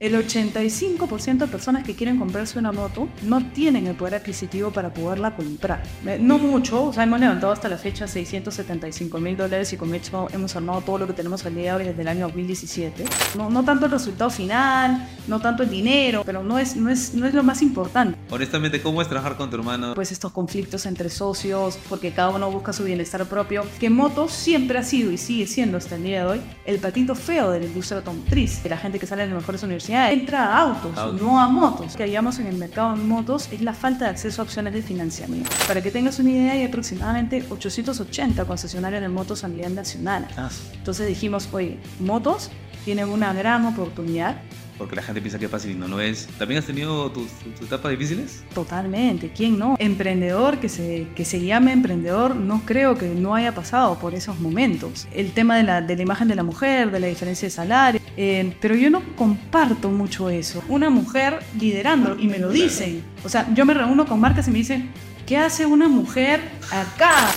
El 85% de personas que quieren comprarse una moto no tienen el poder adquisitivo para poderla comprar. Eh, No mucho, o sea, hemos levantado hasta la fecha 675 mil dólares y con esto hemos armado todo lo que tenemos al día de hoy desde el año 2017. No, no tanto el resultado final, no tanto el dinero, pero no es, no es, no es lo más importante. Honestamente, ¿cómo es trabajar con tu hermano? Pues estos conflictos entre socios, porque cada uno busca su bienestar propio, que motos siempre ha sido y sigue siendo hasta el día de hoy el patito feo de la industria automotriz, de la gente que sale de las mejores universidades entra a autos, Autos. no a motos. Lo que hallamos en el mercado de motos es la falta de acceso a opciones de financiamiento. Para que tengas una idea, hay aproximadamente 880 concesionarios de motos a nivel nacional. Ah, Entonces dijimos, oye, motos tienen una gran oportunidad porque la gente piensa que es fácil y no lo es. ¿También has tenido tus, tus etapas difíciles? Totalmente, ¿quién no? Emprendedor que se, que se llame emprendedor, no creo que no haya pasado por esos momentos. El tema de la, de la imagen de la mujer, de la diferencia de salario, eh, pero yo no comparto mucho eso. Una mujer liderando, y me lo dicen. O sea, yo me reúno con marcas y me dicen, ¿qué hace una mujer acá?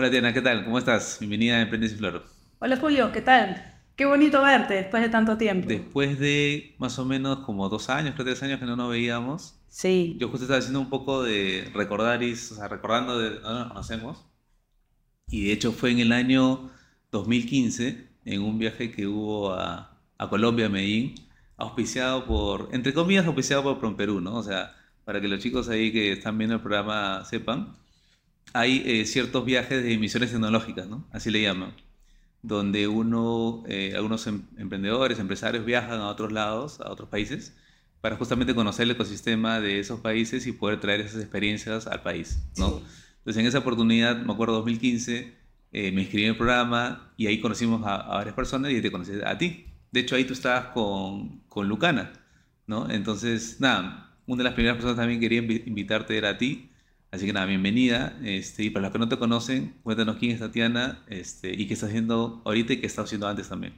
Hola Tiana, ¿qué tal? ¿Cómo estás? Bienvenida a Emprendes y Flor. Hola Julio, ¿qué tal? Qué bonito verte después de tanto tiempo. Después de más o menos como dos años, creo tres años que no nos veíamos, Sí, yo justo estaba haciendo un poco de recordar, y, o sea, recordando de dónde nos conocemos. Y de hecho fue en el año 2015, en un viaje que hubo a, a Colombia, a Medellín, auspiciado por, entre comillas, auspiciado por Promperú, ¿no? O sea, para que los chicos ahí que están viendo el programa sepan, hay eh, ciertos viajes de misiones tecnológicas, ¿no? Así le llaman, donde uno, eh, algunos em- emprendedores, empresarios viajan a otros lados, a otros países, para justamente conocer el ecosistema de esos países y poder traer esas experiencias al país, ¿no? Entonces, en esa oportunidad, me acuerdo 2015, eh, me inscribí en el programa y ahí conocimos a, a varias personas y te conocí a ti. De hecho, ahí tú estabas con, con Lucana, ¿no? Entonces, nada, una de las primeras personas también quería invi- invitarte era a ti. Así que nada, bienvenida. Este, y para los que no te conocen, cuéntanos quién es Tatiana este, y qué está haciendo ahorita y qué está haciendo antes también.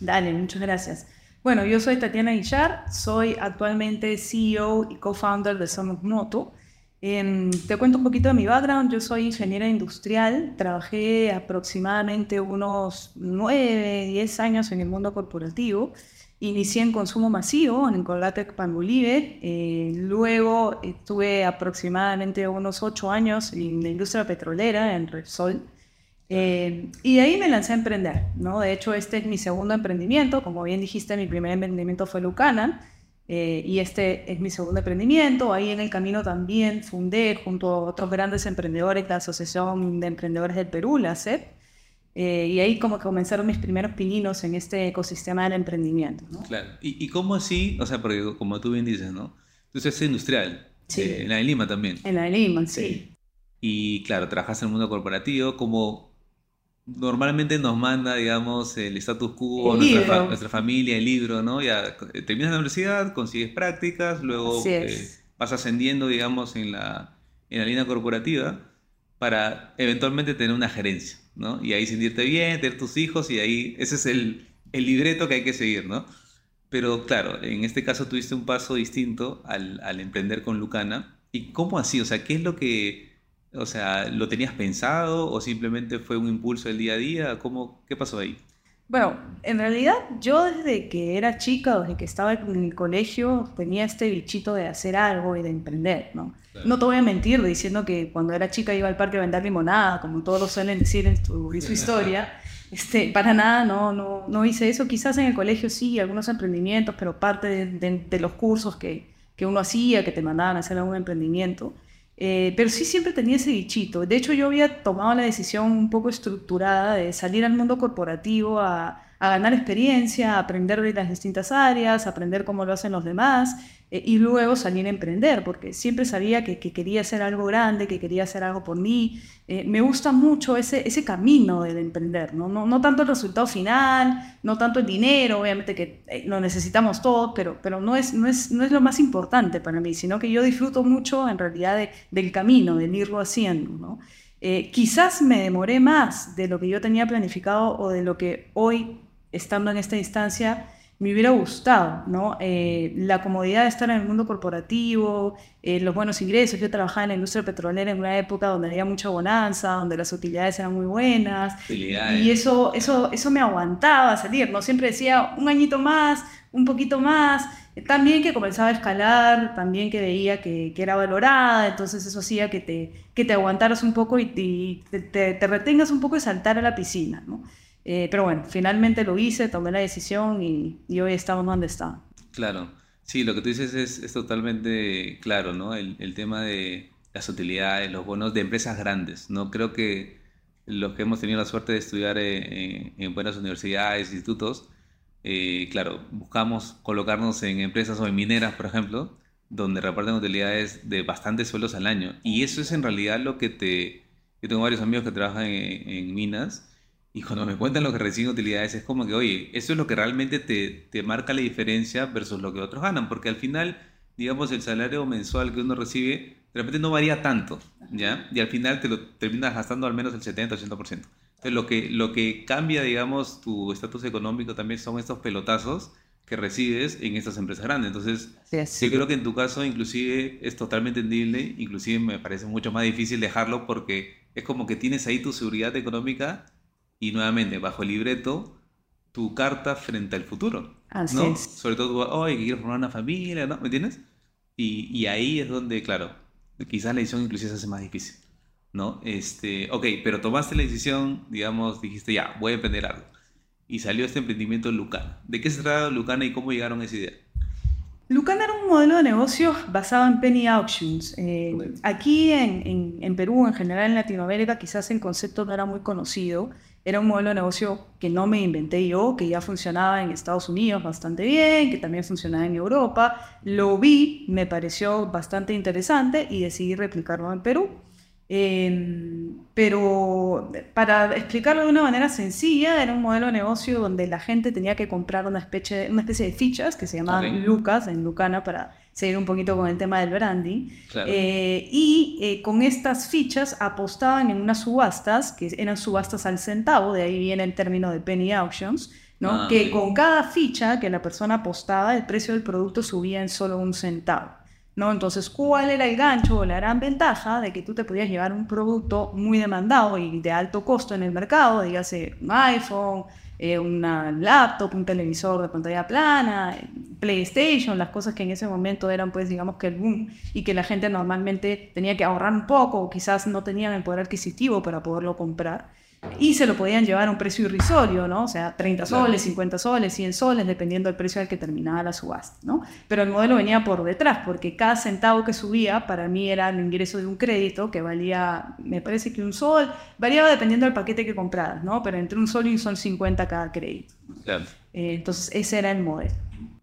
Dale, muchas gracias. Bueno, yo soy Tatiana Guillar, soy actualmente CEO y co-founder de Somos Moto. Em, te cuento un poquito de mi background. Yo soy ingeniera industrial, trabajé aproximadamente unos 9, 10 años en el mundo corporativo. Inicié en consumo masivo en Colgatec Panbolive, eh, luego estuve aproximadamente unos 8 años en la industria petrolera, en Repsol. Eh, y de ahí me lancé a emprender, ¿no? De hecho, este es mi segundo emprendimiento. Como bien dijiste, mi primer emprendimiento fue Lucana. eh, y este es mi segundo emprendimiento. Ahí en el camino también fundé, junto a otros grandes emprendedores, la Asociación de Emprendedores del Perú, la ACEP. Eh, y ahí como que comenzaron mis primeros pininos en este ecosistema del emprendimiento, ¿no? Claro. ¿Y, y cómo así? O sea, porque como tú bien dices, ¿no? Tú eres industrial, Sí. eh, en la de Lima también. En la de Lima, sí. Y claro, trabajas en el mundo corporativo, como normalmente nos manda, digamos, el status quo, El nuestra, nuestra familia, el libro, ¿no? Ya eh, terminas la universidad, consigues prácticas, luego es. eh, vas ascendiendo, digamos, en la, en la línea corporativa para eventualmente tener una gerencia, ¿no? Y ahí sentirte bien, tener tus hijos y ahí ese es el, el libreto que hay que seguir, ¿no? Pero claro, en este caso tuviste un paso distinto al, al emprender con Lucana. ¿Y cómo así? O sea, ¿qué es lo que, o sea, lo tenías pensado o simplemente fue un impulso del día a día? ¿Cómo, qué pasó ahí? Bueno, en realidad yo desde que era chica, desde que estaba en el colegio, tenía este bichito de hacer algo y de emprender, ¿no? Claro. No te voy a mentir diciendo que cuando era chica iba al parque a vender limonada, como todos lo suelen decir en su, en su historia. Este, para nada, no, no, no hice eso. Quizás en el colegio sí, algunos emprendimientos, pero parte de, de- de los cursos que, que uno hacía, que te mandaban a hacer algún emprendimiento. Eh, pero sí siempre tenía ese bichito. De hecho, yo había tomado la decisión un poco estructurada de salir al mundo corporativo a, a ganar experiencia, a aprender de las distintas áreas, a aprender cómo lo hacen los demás eh, y luego salir a emprender, porque siempre sabía que, que quería hacer algo grande, que quería hacer algo por mí. Eh, me gusta mucho ese, ese camino del emprender, ¿no? No, no tanto el resultado final, no tanto el dinero, obviamente que eh, lo necesitamos todos, pero, pero no, es, no, es, no es lo más importante para mí, sino que yo disfruto mucho en realidad de- del camino, del irlo haciendo, ¿no? Quizás me demoré más de lo que yo tenía planificado o de lo que hoy, estando en esta instancia, me hubiera gustado, ¿no? Eh, la comodidad de estar en el mundo corporativo, eh, los buenos ingresos. Yo trabajaba en la industria petrolera en una época donde había mucha bonanza, donde las utilidades eran muy buenas. Y eso, eso, eso me aguantaba salir, ¿no? Siempre decía un añito más, un poquito más. También que comenzaba a escalar, también que veía que, que era valorada, entonces eso hacía que te, que te aguantaras un poco y, te, te, retengas un poco de saltar a la piscina, ¿no? Eh, pero bueno, finalmente lo hice, tomé la decisión y, hoy estamos donde está. Claro, sí, lo que tú dices es, totalmente claro, ¿no? El, tema de las utilidades, los bonos de empresas grandes, ¿no? Creo que los que hemos tenido la suerte de estudiar en, buenas universidades, institutos, eh, claro, buscamos colocarnos en empresas o en mineras, por ejemplo, donde reparten utilidades de bastantes sueldos al año. Y eso es en realidad lo que te... Yo tengo varios amigos que trabajan en minas y cuando me cuentan lo que reciben utilidades, es como que, oye, eso es lo que realmente te, te, marca la diferencia versus lo que otros ganan, porque al final, digamos, el salario mensual que uno recibe, de repente no varía tanto, ¿ya? Y al final te lo terminas gastando al menos el 70, 80%. Entonces, lo que, lo que cambia, digamos, tu estatus económico también son estos pelotazos que recibes en estas empresas grandes. Entonces, sí, yo creo que en tu caso, inclusive, es totalmente entendible, inclusive me parece mucho más difícil dejarlo porque es como que tienes ahí tu seguridad económica y nuevamente bajo el libreto tu carta frente al futuro. Así ¿no? es. Sobre todo, oye, que quiero formar una familia, ¿no? ¿Me entiendes? Y, y, ahí es donde, claro, quizás la decisión inclusive se hace más difícil, ¿no? Este, ok, pero tomaste la decisión, digamos, dijiste, ya, voy a emprender algo. Y salió este emprendimiento Lucana. ¿De qué se trata Lucana y cómo llegaron a esa idea? Lucana era un modelo de negocio basado en penny auctions. Eh, aquí en, en, en, Perú, en general en Latinoamérica, quizás el concepto no era muy conocido. Era un modelo de negocio que no me inventé yo, que ya funcionaba en Estados Unidos bastante bien, que también funcionaba en Europa. Lo vi, me pareció bastante interesante y decidí replicarlo en Perú. Em, pero para explicarlo de una manera sencilla, era un modelo de negocio donde la gente tenía que comprar una especie, una especie de fichas que se llamaban Lucas en Lucana para seguir un poquito con el tema del branding. Eh, y eh, con estas fichas apostaban en unas subastas, que eran subastas al centavo, de ahí viene el término de penny auctions, ¿no? Ah, que con cada ficha que la persona apostaba, el precio del producto subía en solo un centavo. ¿no? Entonces, ¿cuál era el gancho o la gran ventaja de que tú te podías llevar un producto muy demandado y de alto costo en el mercado, dígase un iPhone, eh, una laptop, un televisor de pantalla plana, PlayStation, las cosas que en ese momento eran, pues, digamos que el boom y que la gente normalmente tenía que ahorrar un poco o quizás no tenían el poder adquisitivo para poderlo comprar y se lo podían llevar a un precio irrisorio, ¿no? O sea, 30 soles, 50 soles, 100 soles, dependiendo del precio al que terminaba la subasta, ¿no? Pero el modelo venía por detrás, porque cada centavo que subía para mí era el ingreso de un crédito que valía, me parece que un sol, variaba dependiendo del paquete que compraras, ¿no? Pero entre un sol y un sol 50 cada crédito. Claro. Eh, entonces, ese era el modelo.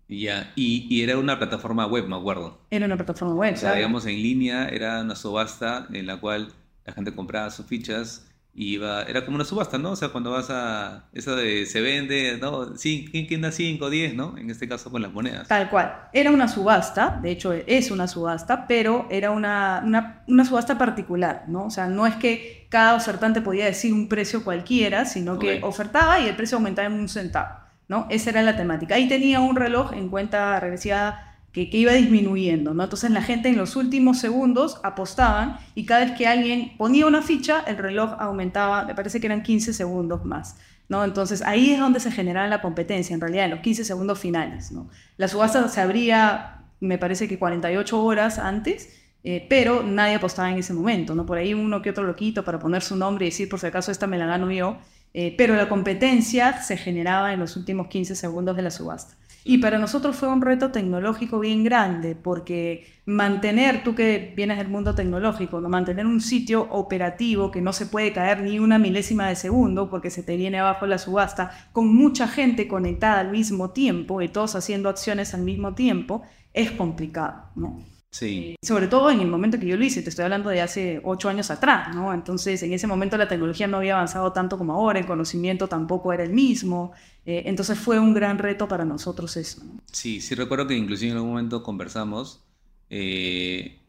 Ya, y, y, era una plataforma web, me acuerdo. Era una plataforma web. O sea, digamos, en línea era una subasta en la cual la gente compraba sus fichas iba, era como una subasta, ¿no? O sea, cuando vas a, eso de se vende, ¿no? Sí, ¿quién, da 5, 10, ¿no? En este caso con las monedas. Tal cual. Era una subasta, de hecho es una subasta, pero era una, una, una subasta particular, ¿no? O sea, no es que cada ofertante podía decir un precio cualquiera, sino que ofertaba y el precio aumentaba en un centavo, ¿no? Esa era la temática. Ahí tenía un reloj en cuenta regresiva que, iba disminuyendo, ¿no? Entonces la gente en los últimos segundos apostaban y cada vez que alguien ponía una ficha, el reloj aumentaba, me parece que eran 15 segundos más, ¿no? Entonces ahí es donde se generaba la competencia, en realidad, en los 15 segundos finales, ¿no? La subasta se abría, me parece que 48 horas antes, eh, pero nadie apostaba en ese momento, ¿no? Por ahí uno que otro loquito para poner su nombre y decir, por si acaso esta me la gano yo, eh, pero la competencia se generaba en los últimos 15 segundos de la subasta. Y para nosotros fue un reto tecnológico bien grande, porque mantener, tú que vienes del mundo tecnológico, ¿no? mantener un sitio operativo que no se puede caer ni una milésima de segundo porque se te viene abajo la subasta, con mucha gente conectada al mismo tiempo y todos haciendo acciones al mismo tiempo, es complicado. ¿no? Sí. Sobre todo en el momento que yo lo hice, te estoy hablando de hace ocho años atrás, ¿no? Entonces, en ese momento la tecnología no había avanzado tanto como ahora, el conocimiento tampoco era el mismo, eh, entonces fue un gran reto para nosotros eso. Sí, sí recuerdo que inclusive en algún momento conversamos eh,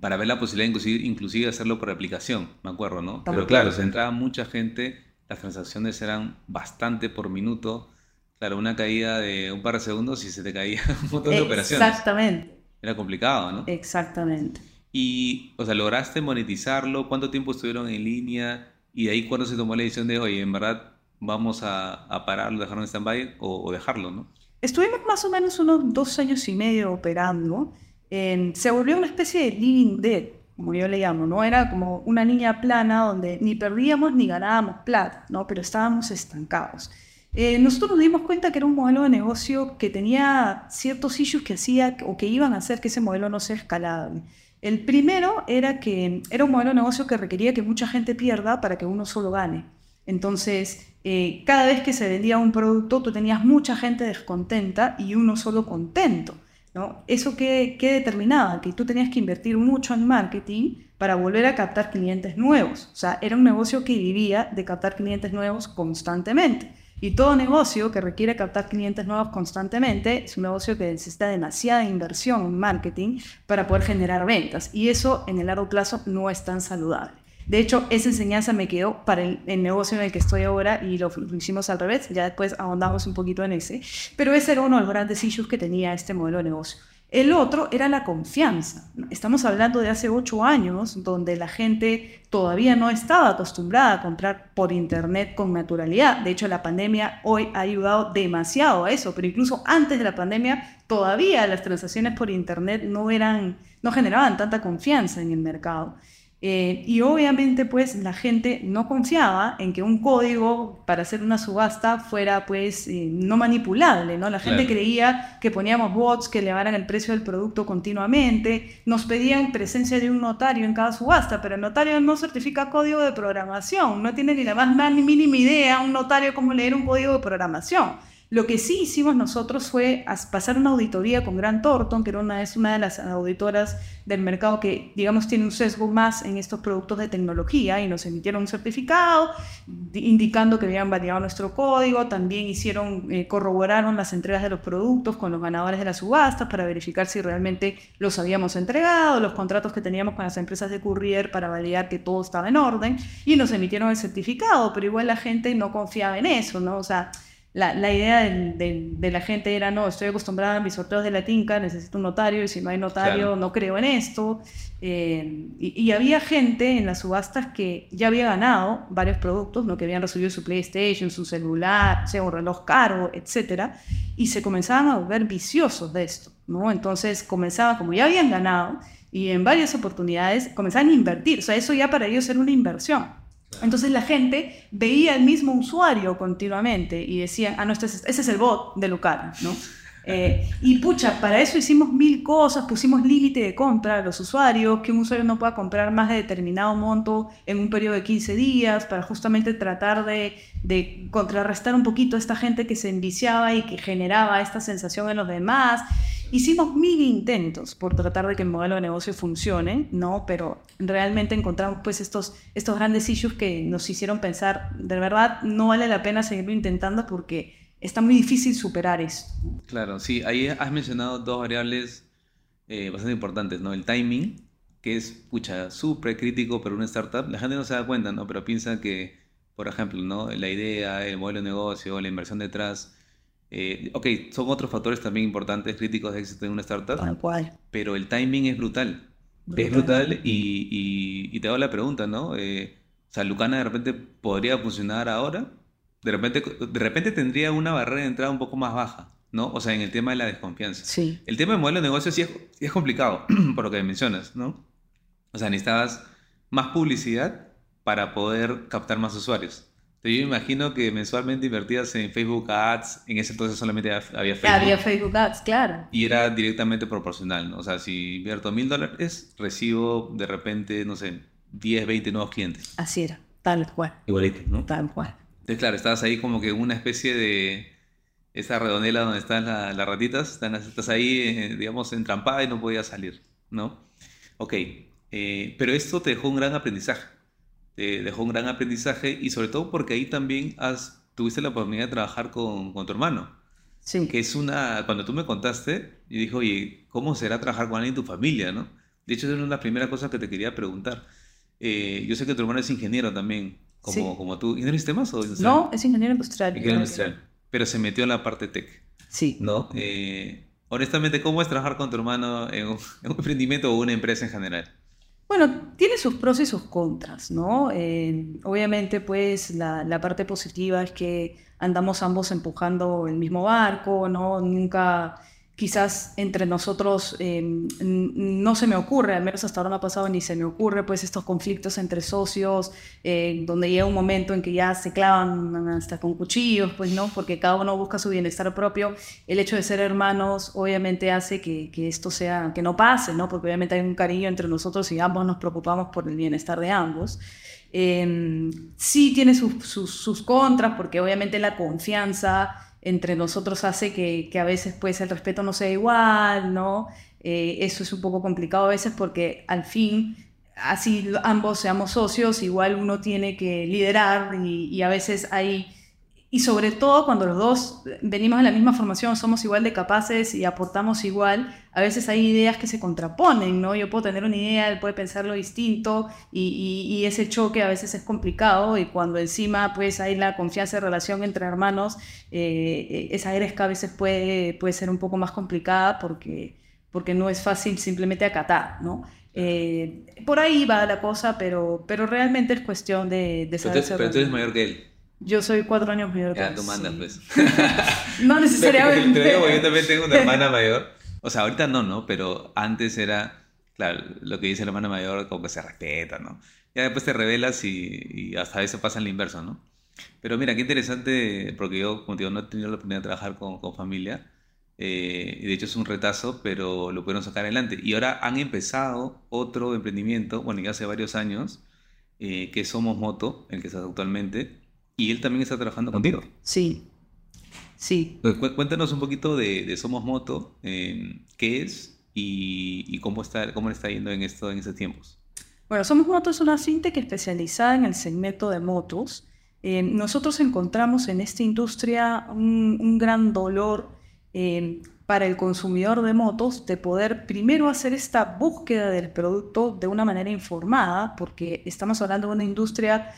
para ver la posibilidad inclusive, inclusive hacerlo por aplicación, me acuerdo, ¿no? Pero claro, se entraba mucha gente, las transacciones eran bastante por minuto, Claro, una caída de un par de segundos y se te caía un montón de operaciones. Exactamente. Era complicado, ¿no? Exactamente. Y, o sea, lograste monetizarlo, ¿cuánto tiempo estuvieron en línea? Y de ahí cuando se tomó la decisión de, oye, en verdad vamos a, a pararlo, dejarlo en stand-by o, o dejarlo, ¿no? Estuvimos más o menos unos dos años y medio operando. En- se volvió una especie de living dead, como yo le llamo, ¿no? Era como una línea plana donde ni perdíamos ni ganábamos plata, ¿no? Pero estábamos estancados. Eh, nosotros nos dimos cuenta que era un modelo de negocio que tenía ciertos issues que hacía o que iban a hacer que ese modelo no sea escalable. El primero era que era un modelo de negocio que requería que mucha gente pierda para que uno solo gane. Entonces, eh, cada vez que se vendía un producto, tú tenías mucha gente descontenta y uno solo contento. ¿no? ¿Eso qué, qué determinaba? Que tú tenías que invertir mucho en marketing para volver a captar clientes nuevos. O sea, era un negocio que vivía de captar clientes nuevos constantemente. Y todo negocio que requiere captar clientes nuevos constantemente es un negocio que necesita demasiada inversión en marketing para poder generar ventas. Y eso en el largo plazo no es tan saludable. De hecho, esa enseñanza me quedó para el, negocio en el que estoy ahora y lo, lo, hicimos al revés. Ya después ahondamos un poquito en ese. Pero ese era uno de los grandes issues que tenía este modelo de negocio. El otro era la confianza. Estamos hablando de hace ocho años, donde la gente todavía no estaba acostumbrada a comprar por Internet con naturalidad. De hecho, la pandemia hoy ha ayudado demasiado a eso, pero incluso antes de la pandemia, todavía las transacciones por Internet no, eran, no generaban tanta confianza en el mercado. Eh, y obviamente pues la gente no confiaba en que un código para hacer una subasta fuera pues eh, no manipulable, ¿no? La gente claro. creía que poníamos bots que elevaran el precio del producto continuamente, nos pedían presencia de un notario en cada subasta, pero el notario no certifica código de programación, no tiene ni la más ni mínima idea un notario cómo leer un código de programación. Lo que sí hicimos nosotros fue pasar una auditoría con Grant Thornton, que era una, es una de las auditoras del mercado que, digamos, tiene un sesgo más en estos productos de tecnología y nos emitieron un certificado indicando que habían validado nuestro código. También hicieron, eh, corroboraron las entregas de los productos con los ganadores de las subastas para verificar si realmente los habíamos entregado, los contratos que teníamos con las empresas de courier para validar que todo estaba en orden y nos emitieron el certificado, pero igual la gente no confiaba en eso, ¿no? O sea, la, la idea de, la gente era, no, estoy acostumbrada a mis sorteos de la tinca, necesito un notario, y si no hay notario, claro. no creo en esto. Eh, y, y, había gente en las subastas que ya había ganado varios productos, ¿no? que habían recibido su PlayStation, su celular, o sea, un reloj caro, etc. Y se comenzaban a volver viciosos de esto. ¿no? Entonces comenzaban, como ya habían ganado, y en varias oportunidades comenzaban a invertir. O sea, eso ya para ellos era una inversión. Entonces la gente veía el mismo usuario continuamente y decía, ah, no, este es, ese es el bot de Lucara, ¿no? Eh, y pucha, para eso hicimos mil cosas, pusimos límite de compra a los usuarios, que un usuario no pueda comprar más de determinado monto en un periodo de 15 días, para justamente tratar de, de contrarrestar un poquito a esta gente que se enviciaba y que generaba esta sensación en los demás. Hicimos mil intentos por tratar de que el modelo de negocio funcione, ¿no? Pero realmente encontramos pues estos, estos grandes issues que nos hicieron pensar, de verdad, no vale la pena seguirlo intentando porque está muy difícil superar eso. Claro, sí, ahí has mencionado dos variables eh, bastante importantes, ¿no? El timing, que es, pucha, súper crítico para una startup. La gente no se da cuenta, ¿no? Pero piensa que, por ejemplo, ¿no? La idea, el modelo de negocio, la inversión detrás... Eh, ok, son otros factores también importantes, críticos de éxito en una startup. Tal cual. Pero el timing es brutal. brutal. Es brutal y, y, y, te hago la pregunta, ¿no? Eh, o sea, Lucana de repente podría funcionar ahora. De repente, de repente tendría una barrera de entrada un poco más baja, ¿no? O sea, en el tema de la desconfianza. Sí. El tema del modelo de negocio sí es, sí es complicado, por lo que mencionas, ¿no? O sea, necesitabas más publicidad para poder captar más usuarios. Yo me imagino que mensualmente invertías en Facebook Ads, en ese entonces solamente había Facebook. Había Facebook Ads, claro. Y era directamente proporcional, ¿no? O sea, si invierto mil dólares, recibo de repente, no sé, 10, 20 nuevos clientes. Así era, tal cual. Igualito, ¿no? Tal cual. Entonces, claro, estabas ahí como que una especie de esa redondela donde están la, las ratitas, están, estás ahí, eh, digamos, entrampada y no podías salir, ¿no? Ok, eh, pero esto te dejó un gran aprendizaje te dejó un gran aprendizaje y sobre todo porque ahí también has, tuviste la oportunidad de trabajar con, con tu hermano. Sí. Que es una, cuando tú me contaste, yo dije, oye, ¿cómo será trabajar con alguien de tu familia, no? De hecho, es una de las primeras cosas que te quería preguntar. Eh, yo sé que tu hermano es ingeniero también, como, Sí. como tú. ¿Ingeniero de sistemas o industrial? No, es ingeniero industrial. Ingeniero industrial. pero se metió en la parte tech. Sí. ¿No? Eh, honestamente, ¿cómo es trabajar con tu hermano en un, en un emprendimiento o una empresa en general? Bueno, tiene sus pros y sus contras, ¿no? Eh, obviamente, pues la, la, parte positiva es que andamos ambos empujando el mismo barco, ¿no? Nunca quizás entre nosotros eh, no se me ocurre, al menos hasta ahora no ha pasado ni se me ocurre, pues estos conflictos entre socios, eh, donde llega un momento en que ya se clavan hasta con cuchillos, pues no, porque cada uno busca su bienestar propio. El hecho de ser hermanos obviamente hace que, esto sea, que no pase, ¿no? Porque obviamente hay un cariño entre nosotros y ambos nos preocupamos por el bienestar de ambos. Eh, sí tiene sus, sus contras, porque obviamente la confianza entre nosotros hace que, a veces pues el respeto no sea igual, ¿no? Eh, eso es un poco complicado a veces porque al fin, así ambos seamos socios, igual uno tiene que liderar y a veces hay y sobre todo cuando los dos venimos de la misma formación, somos igual de capaces y aportamos igual, a veces hay ideas que se contraponen, ¿no? Yo puedo tener una idea, él puede pensarlo distinto y, y, y ese choque a veces es complicado y cuando encima pues hay la confianza de relación entre hermanos, eh, esa gresca a veces puede, puede ser un poco más complicada porque, porque no es fácil simplemente acatar, ¿no? Eh, por ahí va la cosa, pero, pero realmente es cuestión de, de saber... Pero, pero tú eres mayor que él. Yo soy cuatro años mayor que Ya, tú mandas, pues. no necesariamente. Te digo, yo también tengo una hermana mayor. O sea, ahorita no, ¿no? Pero antes era, claro, lo que dice la hermana mayor como que se respeta, ¿no? Ya después te revelas y, y hasta eso pasa en la inverso, ¿no? Pero mira, qué interesante, porque yo, como te digo, no he tenido la oportunidad de trabajar con, con familia. Eh, de hecho es un retazo, pero lo pudieron sacar adelante. Y ahora han empezado otro emprendimiento, bueno, ya hace varios años, eh, que Somos Moto, el que estás actualmente y él también está trabajando contigo. Sí, sí. Cuéntanos un poquito de, de Somos Moto, eh, qué es y, y, cómo, está, cómo le está yendo en, esto, en estos tiempos. Bueno, Somos Moto es una fintech especializada en el segmento de motos. Eh, nosotros encontramos en esta industria un, un gran dolor eh, para el consumidor de motos de poder primero hacer esta búsqueda del producto de una manera informada, porque estamos hablando de una industria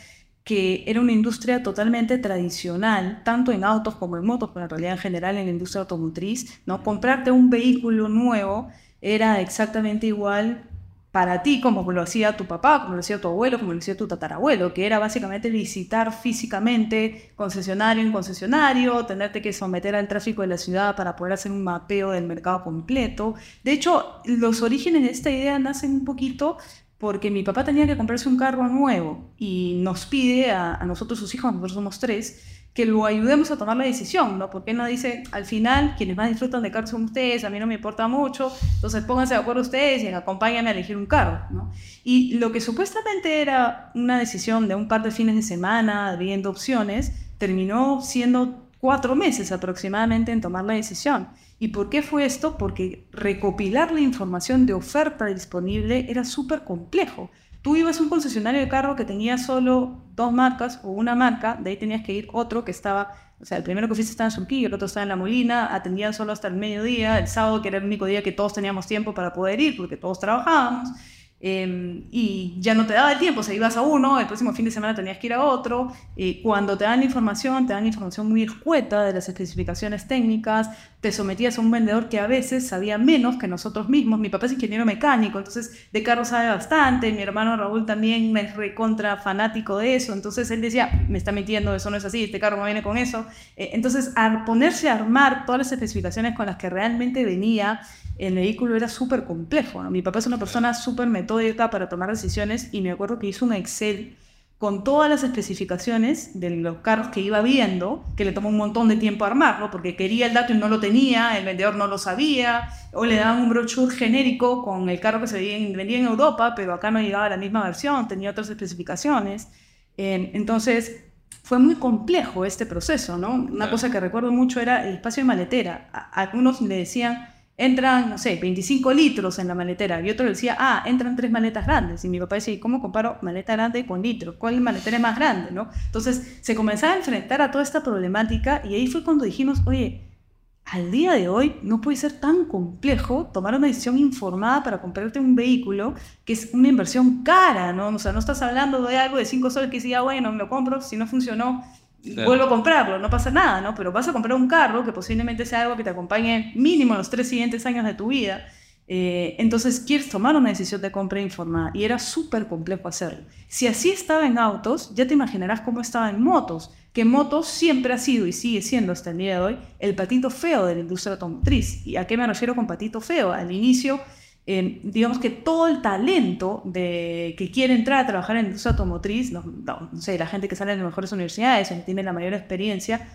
que era una industria totalmente tradicional, tanto en autos como en motos, pero en realidad en general en la industria automotriz, ¿no? Comprarte un vehículo nuevo era exactamente igual para ti como lo hacía tu papá, como lo hacía tu abuelo, como lo hacía tu tatarabuelo, que era básicamente visitar físicamente concesionario en concesionario, tenerte que someter al tráfico de la ciudad para poder hacer un mapeo del mercado completo. De hecho, los orígenes de esta idea nacen un poquito porque mi papá tenía que comprarse un carro nuevo y nos pide a, nosotros, sus hijos, nosotros somos tres, que lo ayudemos a tomar la decisión, ¿no? Porque él nos dice, al final, quienes más disfrutan de carros son ustedes, a mí no me importa mucho, entonces pónganse de acuerdo ustedes y acompáñenme a elegir un carro, ¿no? Y lo que supuestamente era una decisión de un par de fines de semana, viendo opciones, terminó siendo cuatro meses aproximadamente en tomar la decisión. ¿Y por qué fue esto? Porque recopilar la información de oferta disponible era súper complejo. Tú ibas a un concesionario de carro que tenía solo dos marcas o una marca, de ahí tenías que ir otro que estaba, o sea, el primero que fuiste estaba en Surquillo, el otro estaba en La Molina, atendían solo hasta el mediodía, el sábado que era el único día que todos teníamos tiempo para poder ir porque todos trabajábamos. Eh, y ya no te daba el tiempo, o sea, ibas a uno, el próximo fin de semana tenías que ir a otro. y cuando te dan la información, te dan información muy escueta de las especificaciones técnicas, te sometías a un vendedor que a veces sabía menos que nosotros mismos. Mi papá es ingeniero mecánico, entonces de carro sabe bastante. Mi hermano Raúl también es recontra fanático de eso. Entonces él decía, me está mintiendo, eso no es así, este carro no viene con eso. Eh, entonces, al ponerse a armar todas las especificaciones con las que realmente venía, el vehículo era súper complejo. Mi papá es una persona súper metódica para tomar decisiones y me acuerdo que hizo un Excel con todas las especificaciones de los carros que iba viendo, que le tomó un montón de tiempo armarlo, porque quería el dato y no lo tenía, el vendedor no lo sabía, o le daban un brochure genérico con el carro que se vendía en Europa, pero acá no llegaba la misma versión, tenía otras especificaciones. Entonces, fue muy complejo este proceso, ¿no? Una cosa que recuerdo mucho era el espacio de maletera. A algunos le decían, entran, no sé, 25 litros en la maletera. Y otro decía, ah, entran tres maletas grandes. Y mi papá decía, ¿cómo comparo maleta grande con litros? ¿Cuál maletera es más grande? ¿no? Entonces se comenzaba a enfrentar a toda esta problemática y ahí fue cuando dijimos, oye, al día de hoy no puede ser tan complejo tomar una decisión informada para comprarte un vehículo que es una inversión cara, ¿no? O sea, no estás hablando de algo de 5 soles que decía, bueno, me lo compro, si no funcionó, vuelvo a comprarlo, no pasa nada, ¿no? Pero vas a comprar un carro que posiblemente sea algo que te acompañe mínimo los tres siguientes años de tu vida. Eh, entonces quieres tomar una decisión de compra informada y era súper complejo hacerlo. Si así estaba en autos, ya te imaginarás cómo estaba en motos, que motos siempre ha sido y sigue siendo hasta el día de hoy el patito feo de la industria automotriz. ¿Y a qué me refiero con patito feo? Al inicio, digamos que todo el talento de, que quiere entrar a trabajar en la industria automotriz, no, no, no sé, la gente que sale de las mejores universidades, que tiene la mayor experiencia,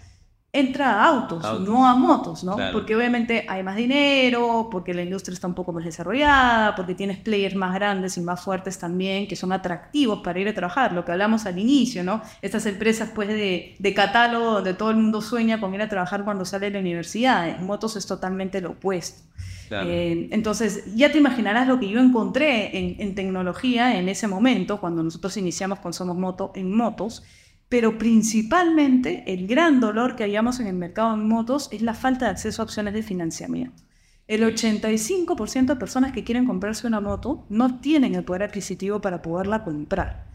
entra a autos, Autos. no a motos, ¿no? Claro. Porque obviamente hay más dinero, porque la industria está un poco más desarrollada, porque tienes players más grandes y más fuertes también, que son atractivos para ir a trabajar, lo que hablamos al inicio, ¿no? Estas empresas pues de, de catálogo donde todo el mundo sueña con ir a trabajar cuando sale de la universidad, en motos es totalmente lo opuesto. Claro. Eh, entonces, ya te imaginarás lo que yo encontré en, en tecnología en ese momento, cuando nosotros iniciamos con Somos Moto en motos, pero principalmente el gran dolor que hayamos en el mercado en motos es la falta de acceso a opciones de financiamiento. El 85% de personas que quieren comprarse una moto no tienen el poder adquisitivo para poderla comprar.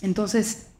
Entonces,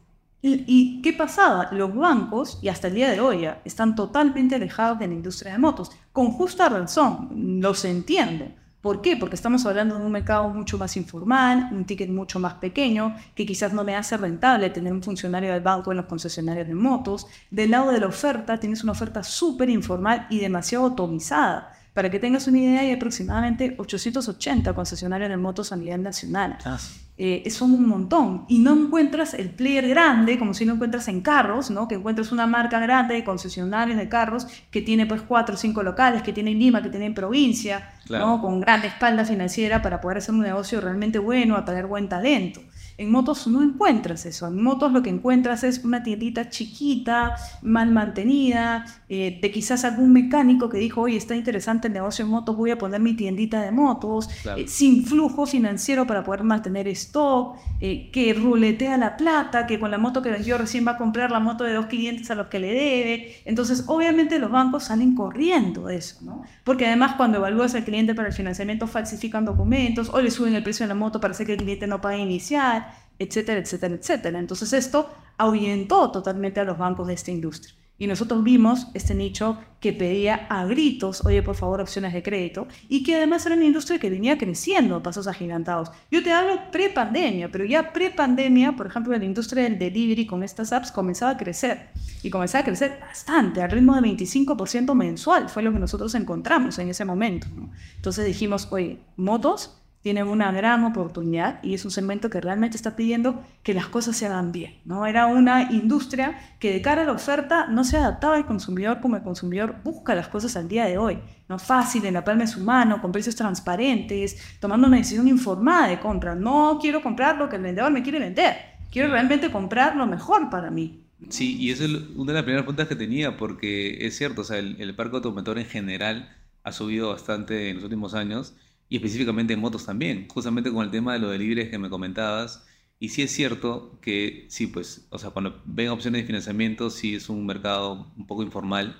¿y, qué pasaba? Los bancos, y hasta el día de hoy, están totalmente alejados de la industria de motos, con justa razón, los entiendo. ¿Por qué? Porque estamos hablando de un mercado mucho más informal, un ticket mucho más pequeño, que quizás no me hace rentable tener un funcionario del banco en los concesionarios de motos. Del lado de la oferta, tienes una oferta súper informal y demasiado atomizada. Para que tengas una idea, hay aproximadamente 880 concesionarios de motos a nivel nacional. Ah. Eh, son un montón. Y no encuentras el player grande, como si lo encuentras en carros, ¿no? Que encuentras una marca grande de concesionarios de carros que tiene pues cuatro o cinco locales, que tiene en Lima, que tiene en provincia, Claro. ¿no? Con gran espalda financiera para poder hacer un negocio realmente bueno, atraer buen talento. En motos no encuentras eso. En motos lo que encuentras es una tiendita chiquita, mal mantenida, eh, de quizás algún mecánico que dijo, oye, está interesante el negocio en motos, voy a poner mi tiendita de motos, Claro. eh, sin flujo financiero para poder mantener stock, eh, que ruletea la plata, que con la moto que vendió recién va a comprar la moto de dos clientes a los que le debe. Entonces, obviamente los bancos salen corriendo de eso, ¿no? Porque además cuando evalúas al cliente para el financiamiento falsifican documentos o le suben el precio de la moto para hacer que el cliente no pague inicial, etcétera, etcétera, etcétera. Entonces esto ahuyentó totalmente a los bancos de esta industria. Y nosotros vimos este nicho que pedía a gritos, oye, por favor, opciones de crédito, y que además era una industria que venía creciendo a pasos agigantados. Yo te hablo pre-pandemia, pero ya pre-pandemia, por ejemplo, la industria del delivery con estas apps comenzaba a crecer. Y comenzaba a crecer bastante, al ritmo de 25% mensual, fue lo que nosotros encontramos en ese momento. ¿no? Entonces dijimos, oye, motos tienen una gran oportunidad y es un segmento que realmente está pidiendo que las cosas se hagan bien. ¿no? Era una industria que de cara a la oferta no se adaptaba al consumidor como el consumidor busca las cosas al día de hoy. No fácil, en la palma de su mano, con precios transparentes, tomando una decisión informada de compra. No quiero comprar lo que el vendedor me quiere vender. Quiero realmente comprar lo mejor para mí. Sí, y esa es una de las primeras preguntas que tenía, porque es cierto, o sea, el, el parque automotor en general ha subido bastante en los últimos años, y específicamente en motos también, justamente con el tema de los deliveries que me comentabas. Y sí es cierto que, sí, pues, o sea, cuando ven opciones de financiamiento, sí es un mercado un poco informal.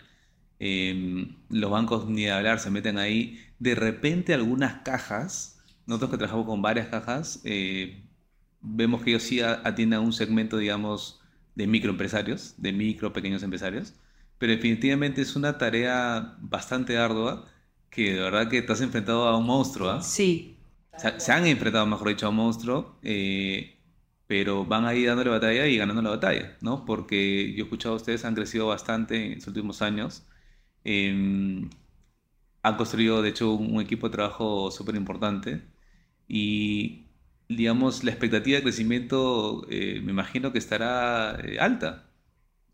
Eh, los bancos ni de hablar se meten ahí. De repente algunas cajas, nosotros que trabajamos con varias cajas, eh, vemos que ellos sí atienden a un segmento, digamos, de microempresarios, de micro, pequeños empresarios, pero definitivamente es una tarea bastante ardua que de verdad que te has enfrentado a un monstruo, ¿ah? Sí, Se, se han enfrentado, mejor dicho, a un monstruo, eh, pero van ahí dándole batalla y ganando la batalla, ¿no? Porque yo he escuchado a ustedes han crecido bastante en los últimos años. eh, han construido, de hecho, un, un equipo de trabajo súper importante y, digamos, la expectativa de crecimiento eh, me imagino que estará eh, alta.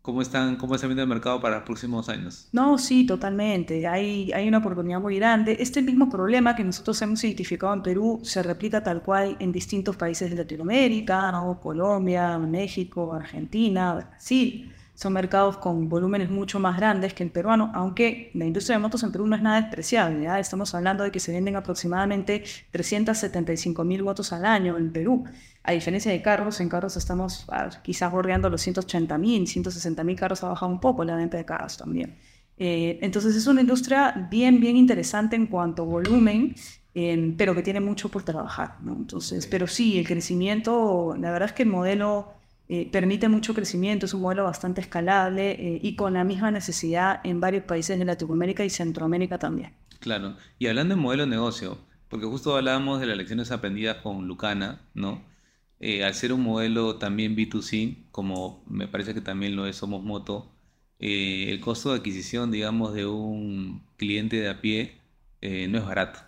¿Cómo están, cómo están viendo el mercado para los próximos años? No, sí, totalmente. Hay, hay una oportunidad muy grande. Este mismo problema que nosotros hemos identificado en Perú se replica tal cual en distintos países de Latinoamérica, ¿no? Colombia, México, Argentina, Brasil. Son mercados con volúmenes mucho más grandes que el peruano, aunque la industria de motos en Perú no es nada despreciable. Estamos hablando de que se venden aproximadamente 375 mil motos al año en Perú. A diferencia de carros, en carros estamos ah, quizás bordeando los 180 mil, 160 mil carros ha bajado un poco la venta de carros también. Eh, entonces es una industria bien, bien interesante en cuanto a volumen, eh, pero que tiene mucho por trabajar. ¿no? Entonces, pero sí, el crecimiento, la verdad es que el modelo eh, permite mucho crecimiento, es un modelo bastante escalable eh, y con la misma necesidad en varios países de Latinoamérica y Centroamérica también. Claro, y hablando de modelo de negocio, porque justo hablábamos de las lecciones aprendidas con Lucana, ¿no? Eh, al ser un modelo también B2C, como me parece que también lo es Somos Moto, el costo de adquisición, digamos, de un cliente de a pie no es barato,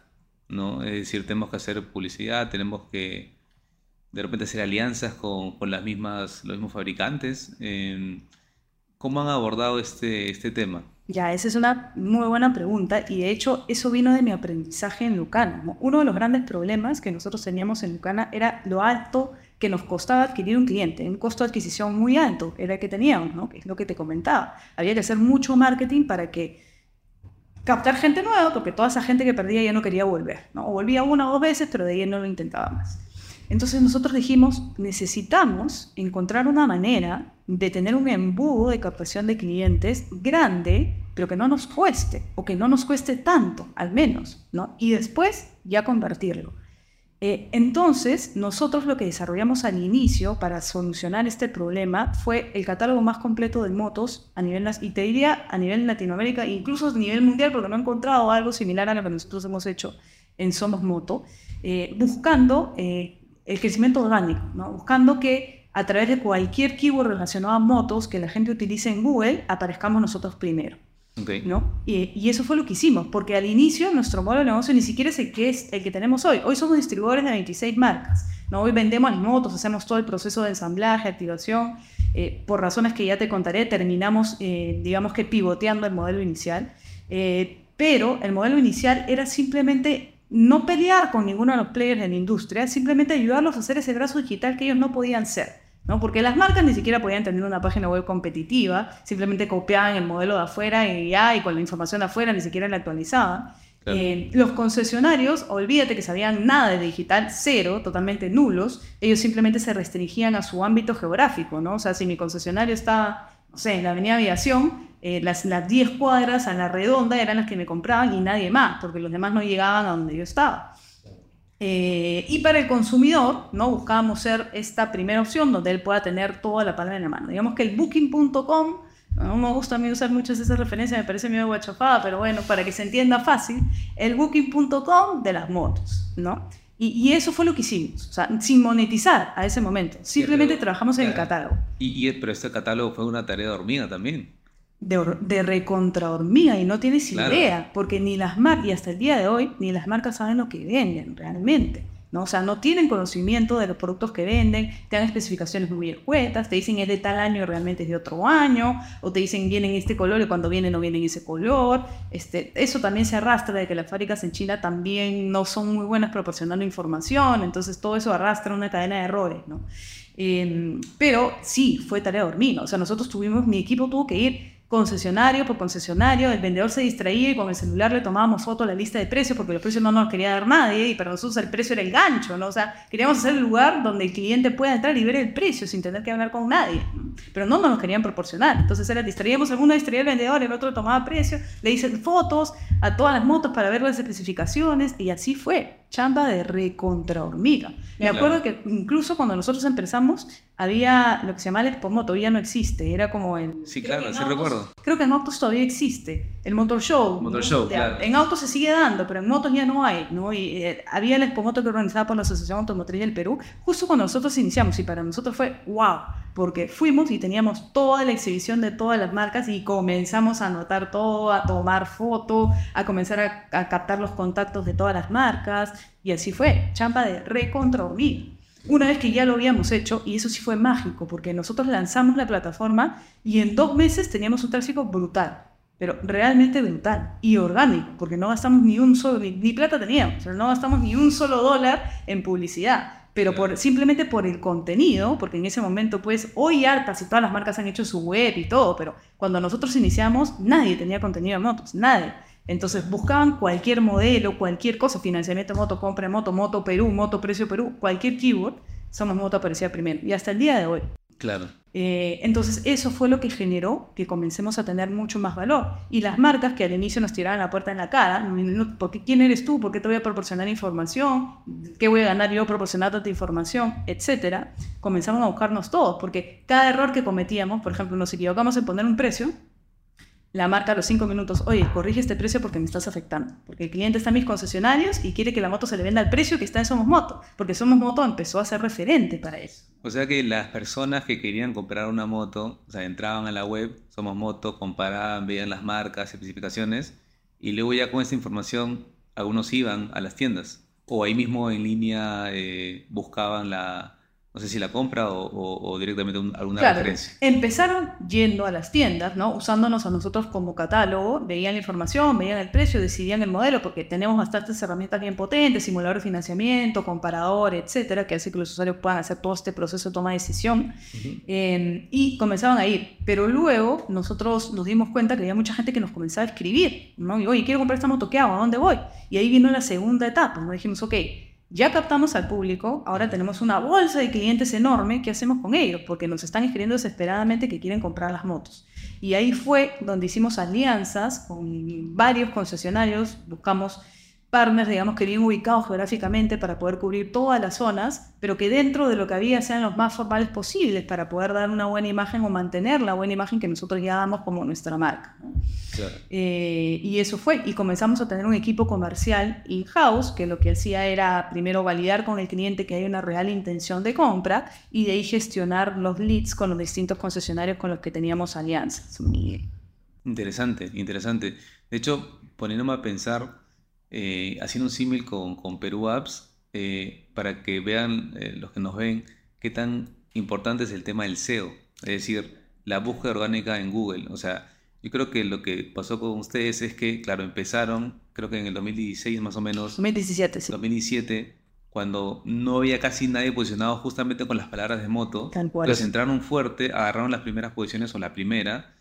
¿no? Es decir, tenemos que hacer publicidad, tenemos que de repente hacer alianzas con, con las mismas, los mismos fabricantes. Em, ¿Cómo han abordado este, este tema? Ya, esa es una muy buena pregunta y de hecho eso vino de mi aprendizaje en Lucana. Uno de los grandes problemas que nosotros teníamos en Lucana era lo alto que nos costaba adquirir un cliente, un costo de adquisición muy alto era el que teníamos, ¿no? que es lo que te comentaba. Había que hacer mucho marketing para que captar gente nueva, porque toda esa gente que perdía ya no quería volver, ¿no? o volvía una o dos veces, pero de ahí no lo intentaba más. Entonces nosotros dijimos, necesitamos encontrar una manera de tener un embudo de captación de clientes grande, pero que no nos cueste, o que no nos cueste tanto, al menos, ¿no? Y después ya convertirlo. Eh, entonces, nosotros lo que desarrollamos al inicio para solucionar este problema fue el catálogo más completo de motos a nivel, y te diría a nivel Latinoamérica, incluso a nivel mundial, porque no he encontrado algo similar a lo que nosotros hemos hecho en Somos Moto, eh, buscando eh, el crecimiento orgánico, ¿no? buscando que a través de cualquier keyword relacionado a motos que la gente utilice en Google, aparezcamos nosotros primero. ¿no? Y, eso fue lo que hicimos, porque al inicio nuestro modelo de negocio ni siquiera es el que, es el que tenemos hoy. Hoy somos distribuidores de 26 marcas. ¿no? Hoy vendemos las motos, hacemos todo el proceso de ensamblaje, activación. Eh, por razones que ya te contaré, terminamos, eh, digamos que pivoteando el modelo inicial. Eh, pero el modelo inicial era simplemente no pelear con ninguno de los players de la industria, simplemente ayudarlos a hacer ese brazo digital que ellos no podían ser. ¿no? Porque las marcas ni siquiera podían tener una página web competitiva, simplemente copiaban el modelo de afuera y ya, y con la información de afuera ni siquiera la actualizaban. Eh, los concesionarios, olvídate que sabían nada de digital, cero, totalmente nulos, ellos simplemente se restringían a su ámbito geográfico, ¿no? O sea, si mi concesionario está, no sé, en la avenida Aviación, eh, las 10 cuadras a la redonda eran las que me compraban y nadie más, porque los demás no llegaban a donde yo estaba. Eh, y para el consumidor, ¿no? buscábamos ser esta primera opción donde él pueda tener toda la palabra en la mano. Digamos que el booking.com, no me gusta a mí usar muchas esa referencia, me parece medio guachafada, pero bueno, para que se entienda fácil, el booking.com de las motos, ¿no? Y, eso fue lo que hicimos, o sea, sin monetizar a ese momento, simplemente trabajamos en el catálogo. Y, y, pero este catálogo fue una tarea dormida también de, de recontra hormiga y no tienes idea, porque ni las marcas, y hasta el día de hoy, ni las marcas saben lo que venden realmente. ¿no? O sea, no tienen conocimiento de los productos que venden, te dan especificaciones muy escuetas, te dicen es de tal año y realmente es de otro año, o te dicen vienen este color y cuando vienen no vienen ese color. Este, eso también se arrastra de que las fábricas en China también no son muy buenas proporcionando información, entonces todo eso arrastra una cadena de errores, ¿no? Em, pero sí, fue tarea de hormiga, o sea, nosotros tuvimos, mi equipo tuvo que ir concesionario por concesionario, el vendedor se distraía y con el celular le tomábamos foto a la lista de precios porque los precios no nos quería dar nadie y para nosotros el precio era el gancho, ¿no? O sea, queríamos hacer el lugar donde el cliente pueda entrar y ver el precio sin tener que hablar con nadie, pero no nos querían proporcionar. Entonces era distraíamos, alguno distraía al vendedor, el otro tomaba precios, le hice fotos a todas las motos para ver las especificaciones y así fue chamba de recontra hormiga. Me acuerdo que incluso cuando nosotros empezamos, había lo que se llama el Expomoto, ya no existe, era como el... Sí, claro, sí recuerdo. Creo que en autos todavía existe, el Motor Show. Motor Show, claro. En autos se sigue dando, pero en motos ya no hay, ¿no? Y eh, había el Expomoto que organizaba por la Asociación Automotriz del Perú, justo cuando nosotros iniciamos, y para nosotros fue wow, porque fuimos y teníamos toda la exhibición de todas las marcas y comenzamos a anotar todo, a tomar fotos, a comenzar a, captar los contactos de todas las marcas. Y así fue, champa de recontra Una vez que ya lo habíamos hecho, y eso sí fue mágico, porque nosotros lanzamos la plataforma y en dos meses teníamos un tráfico brutal, pero realmente brutal y orgánico, porque no gastamos ni un solo, ni, ni plata teníamos, no gastamos ni un solo dólar en publicidad pero por, simplemente por el contenido, porque en ese momento, pues, hoy ya casi todas las marcas han hecho su web y todo, pero cuando nosotros iniciamos, nadie tenía contenido de motos, nadie. Entonces buscaban cualquier modelo, cualquier cosa, financiamiento moto, compra de moto, moto Perú, moto precio Perú, cualquier keyword, Somos Moto aparecía primero. Y hasta el día de hoy. Claro. Eh, entonces eso fue lo que generó que comencemos a tener mucho más valor. Y las marcas que al inicio nos tiraban la puerta en la cara, porque ¿quién eres tú? ¿Por qué te voy a proporcionar información? ¿Qué voy a ganar yo proporcionándote información? Etcétera. Comenzamos a buscarnos todos, porque cada error que cometíamos, por ejemplo, nos equivocamos en poner un precio, la marca a los cinco minutos, oye, corrige este precio porque me estás afectando. Porque el cliente está en mis concesionarios y quiere que la moto se le venda al precio que está en Somos Moto. Porque Somos Moto empezó a ser referente para eso. O sea que las personas que querían comprar una moto, o sea, entraban a la web, Somos Moto, comparaban, veían las marcas, especificaciones, y luego ya con esta información algunos iban a las tiendas. O ahí mismo en línea eh, buscaban la, no sé si la compra o, directamente alguna claro, referencia. Empezaron yendo a las tiendas, ¿no? usándonos a nosotros como catálogo, veían la información, veían el precio, decidían el modelo, porque tenemos bastantes herramientas bien potentes, simulador de financiamiento, comparador, etcétera, que hace que los usuarios puedan hacer todo este proceso de toma de decisión. Em, y comenzaban a ir. Pero luego nosotros nos dimos cuenta que había mucha gente que nos comenzaba a escribir, ¿no? Y, oye, quiero comprar esta moto, ¿qué hago? ¿A dónde voy? Y ahí vino la segunda etapa, ¿no? Dijimos, ok, ya captamos al público, ahora tenemos una bolsa de clientes enorme, ¿qué hacemos con ellos? Porque nos están escribiendo desesperadamente que quieren comprar las motos. Y ahí fue donde hicimos alianzas con varios concesionarios, buscamos partners, digamos que bien ubicados geográficamente para poder cubrir todas las zonas, pero que dentro de lo que había sean los más formales posibles para poder dar una buena imagen o mantener la buena imagen que nosotros ya damos como nuestra marca. Eh, y eso fue, y comenzamos a tener un equipo comercial in-house, que lo que hacía era primero validar con el cliente que hay una real intención de compra y de ahí gestionar los leads con los distintos concesionarios con los que teníamos alianzas. Interesante, interesante. De hecho, poniéndome a pensar, eh, haciendo un símil con, con, Perú Apps, eh, para que vean eh, los que nos ven qué tan importante es el tema del SEO, es decir, la búsqueda orgánica en Google. O sea, yo creo que lo que pasó con ustedes es que, claro, empezaron, creo que en el 2016 más o menos. 2017, sí. 2017, cuando no había casi nadie posicionado justamente con las palabras de moto. Entonces entraron fuerte, agarraron las primeras posiciones o la primera.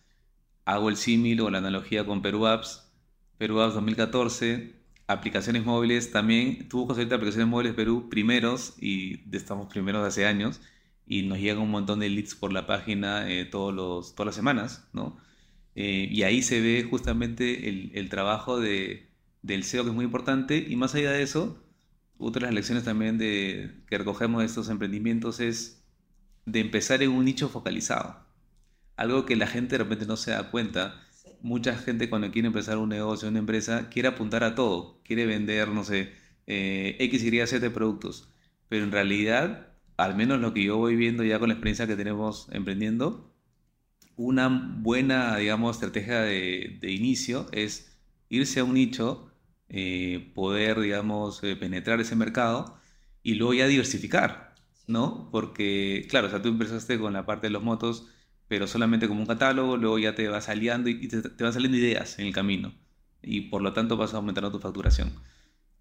Hago el símil o la analogía con Perú Apps. Perú Apps 2014, aplicaciones móviles también, tuvo que de aplicaciones móviles Perú primeros y estamos primeros de hace años y nos llegan un montón de leads por la página eh, todos los, todas las semanas, ¿no? Eh, y ahí se ve justamente el, el, trabajo de, del SEO que es muy importante y más allá de eso, otra de las lecciones también de, que recogemos de estos emprendimientos es de empezar en un nicho focalizado. Algo que la gente de repente no se da cuenta mucha gente cuando quiere empezar un negocio, una empresa, quiere apuntar a todo, quiere vender, no sé, eh, X, Y, Z productos. Pero en realidad, al menos lo que yo voy viendo ya con la experiencia que tenemos emprendiendo, una buena, digamos, estrategia de, inicio es irse a un nicho, eh, poder, digamos, eh, penetrar ese mercado y luego ya diversificar, ¿no? Porque, claro, o sea, tú empezaste con la parte de los motos, pero solamente como un catálogo, luego ya te vas aliando y te, van saliendo ideas en el camino y por lo tanto vas aumentando tu facturación.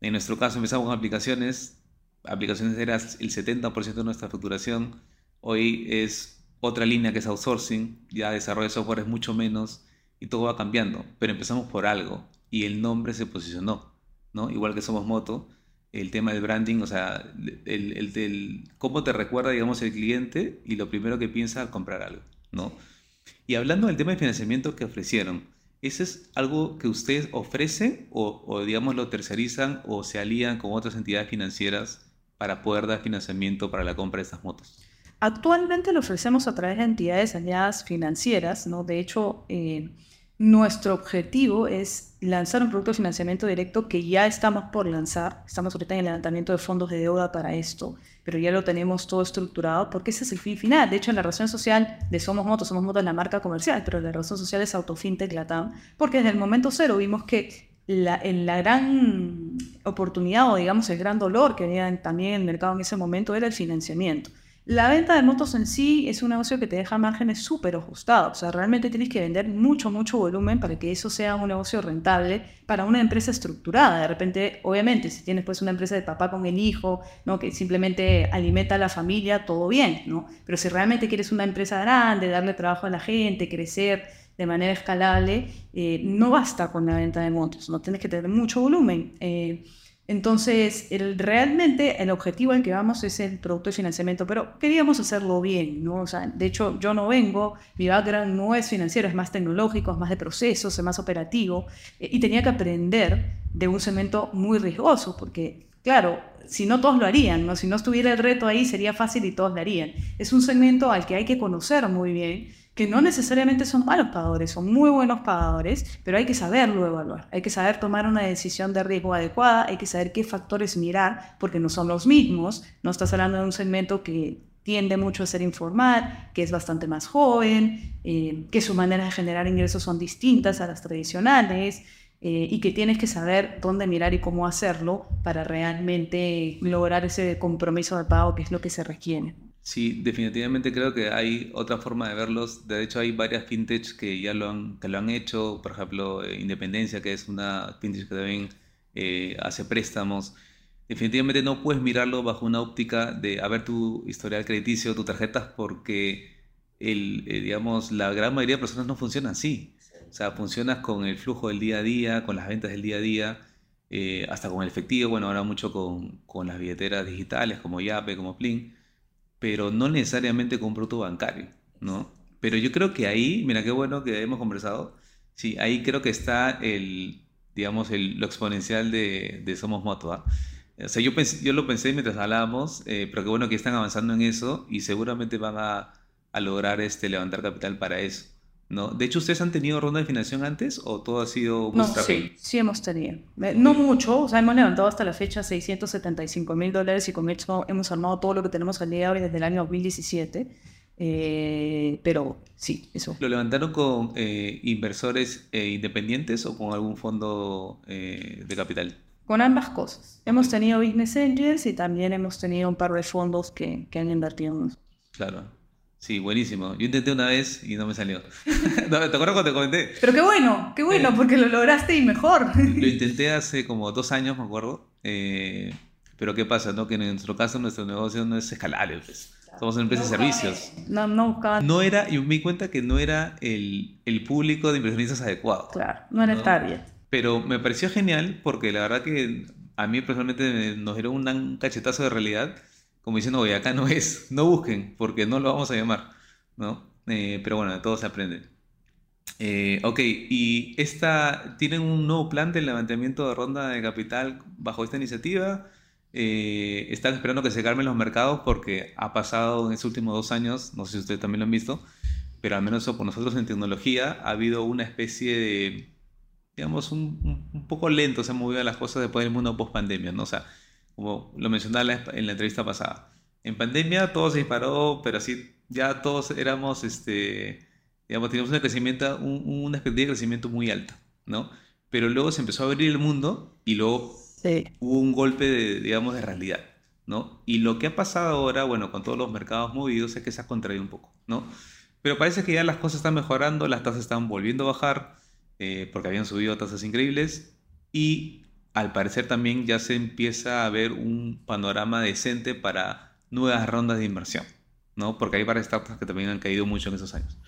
En nuestro caso empezamos con aplicaciones, aplicaciones era el 70% de nuestra facturación, hoy es otra línea que es outsourcing, ya desarrollo de software es mucho menos y todo va cambiando, pero empezamos por algo y el nombre se posicionó, ¿no? Igual que somos moto, el tema del branding, o sea, el, el, cómo te recuerda, digamos, el cliente y lo primero que piensa al comprar algo. Y hablando del tema de financiamiento que ofrecieron, ¿ese es algo que ustedes ofrecen o, digamos lo tercerizan o se alían con otras entidades financieras para poder dar financiamiento para la compra de estas motos? Actualmente lo ofrecemos a través de entidades aliadas financieras, ¿no? De hecho, eh, nuestro objetivo es lanzar un producto de financiamiento directo que ya estamos por lanzar. Estamos ahorita en el levantamiento de fondos de deuda para esto, pero ya lo tenemos todo estructurado porque ese es el fin final. De hecho, en la razón social de Somos Motos, Somos Motos es la marca comercial, pero la razón social es Autofintech Latam, porque desde el momento cero vimos que la, en la gran oportunidad o digamos el gran dolor que había también en el mercado en ese momento era el financiamiento. La venta de motos en sí es un negocio que te deja márgenes súper ajustados. O sea, realmente tienes que vender mucho, mucho volumen para que eso sea un negocio rentable para una empresa estructurada. De repente, obviamente, si tienes pues una empresa de papá con el hijo, ¿no? que simplemente alimenta a la familia, todo bien, ¿no? Pero si realmente quieres una empresa grande, darle trabajo a la gente, crecer de manera escalable, eh, no basta con la venta de motos, no tienes que tener mucho volumen. Eh, Entonces, el, realmente el objetivo al que vamos es el producto de financiamiento, pero queríamos hacerlo bien, ¿no? O sea, de hecho, yo no vengo, mi background no es financiero, es más tecnológico, es más de procesos, es más operativo, eh, y tenía que aprender de un segmento muy riesgoso, porque, claro, si no todos lo harían, ¿no? Si no estuviera el reto ahí, sería fácil y todos lo harían. Es un segmento al que hay que conocer muy bien que no necesariamente son malos pagadores, son muy buenos pagadores, pero hay que saberlo evaluar, hay que saber tomar una decisión de riesgo adecuada, hay que saber qué factores mirar, porque no son los mismos, no estás hablando de un segmento que tiende mucho a ser informal, que es bastante más joven, eh, que sus maneras de generar ingresos son distintas a las tradicionales, eh, y que tienes que saber dónde mirar y cómo hacerlo para realmente lograr ese compromiso de pago que es lo que se requiere. Sí, definitivamente creo que hay otra forma de verlos. De hecho, hay varias fintechs que ya lo han, que lo han hecho. Por ejemplo, eh, Independencia, que es una fintech que también eh, hace préstamos. Definitivamente no puedes mirarlo bajo una óptica de a ver tu historial crediticio, tus tarjetas, porque el, eh, digamos, la gran mayoría de personas no funcionan así. O sea, funcionas con el flujo del día a día, con las ventas del día a día, hasta con el efectivo. Bueno, ahora mucho con, con las billeteras digitales como Yape, como Plin pero no necesariamente con un producto bancario, ¿no? Pero yo creo que ahí, mira qué bueno que hemos conversado, sí, ahí creo que está el, digamos, el, lo exponencial de, de Somos Moto, ¿ah? O sea, yo, pensé, yo lo pensé mientras hablábamos, eh, pero qué bueno que están avanzando en eso y seguramente van a, a lograr este, levantar capital para eso. ¿No? De hecho, ¿ustedes han tenido ronda de financiación antes o todo ha sido No, sí, sí hemos tenido. Eh, no mucho, o sea, hemos levantado hasta la fecha 675 mil dólares y con esto hemos armado todo lo que tenemos al día de hoy desde el año 2017. Eh, pero sí, eso. ¿Lo levantaron con eh, inversores independientes o con algún fondo de capital? Con ambas cosas. Hemos tenido business angels y también hemos tenido un par de fondos que, que han invertido en nosotros. Claro. Sí, buenísimo. Yo intenté una vez y no me salió. ¿Te acuerdas cuando te comenté? Pero qué bueno, qué bueno, porque lo lograste y mejor. Lo intenté hace como dos años, me acuerdo. Eh, pero ¿qué pasa? No? Que en nuestro caso nuestro negocio no es escalable. Pues. Somos una empresa de servicios. No, no buscaba. No era, y me di cuenta que no era el, el público de inversionistas adecuado. Claro, no era el target. Pero me pareció genial porque la verdad que a mí personalmente nos dieron un cachetazo de realidad como diciendo, oye, acá no es, no busquen, porque no lo vamos a llamar, ¿no? Eh, pero bueno, de todo se aprende. Eh, ok, y esta, ¿tienen un nuevo plan de levantamiento de ronda de capital bajo esta iniciativa? Eh, ¿Están esperando que se calmen los mercados? Porque ha pasado en estos últimos dos años, no sé si ustedes también lo han visto, pero al menos por nosotros en tecnología ha habido una especie de, digamos, un, un poco lento se han movido las cosas después del mundo post pandemia, ¿no? O sea, como lo mencionaba en la entrevista pasada. En pandemia todo se disparó, pero así ya todos éramos, este, digamos, teníamos un crecimiento, una expectativa de crecimiento muy alta, ¿no? Pero luego se empezó a abrir el mundo y luego hubo un golpe, de, digamos, de realidad, ¿no? Y lo que ha pasado ahora, bueno, con todos los mercados movidos, es que se ha contraído un poco, ¿no? Pero parece que ya las cosas están mejorando, las tasas están volviendo a bajar, eh, porque habían subido tasas increíbles, y al parecer también ya se empieza a ver un panorama decente para nuevas rondas de inversión, ¿no? Porque hay varias startups que también han caído mucho en esos años.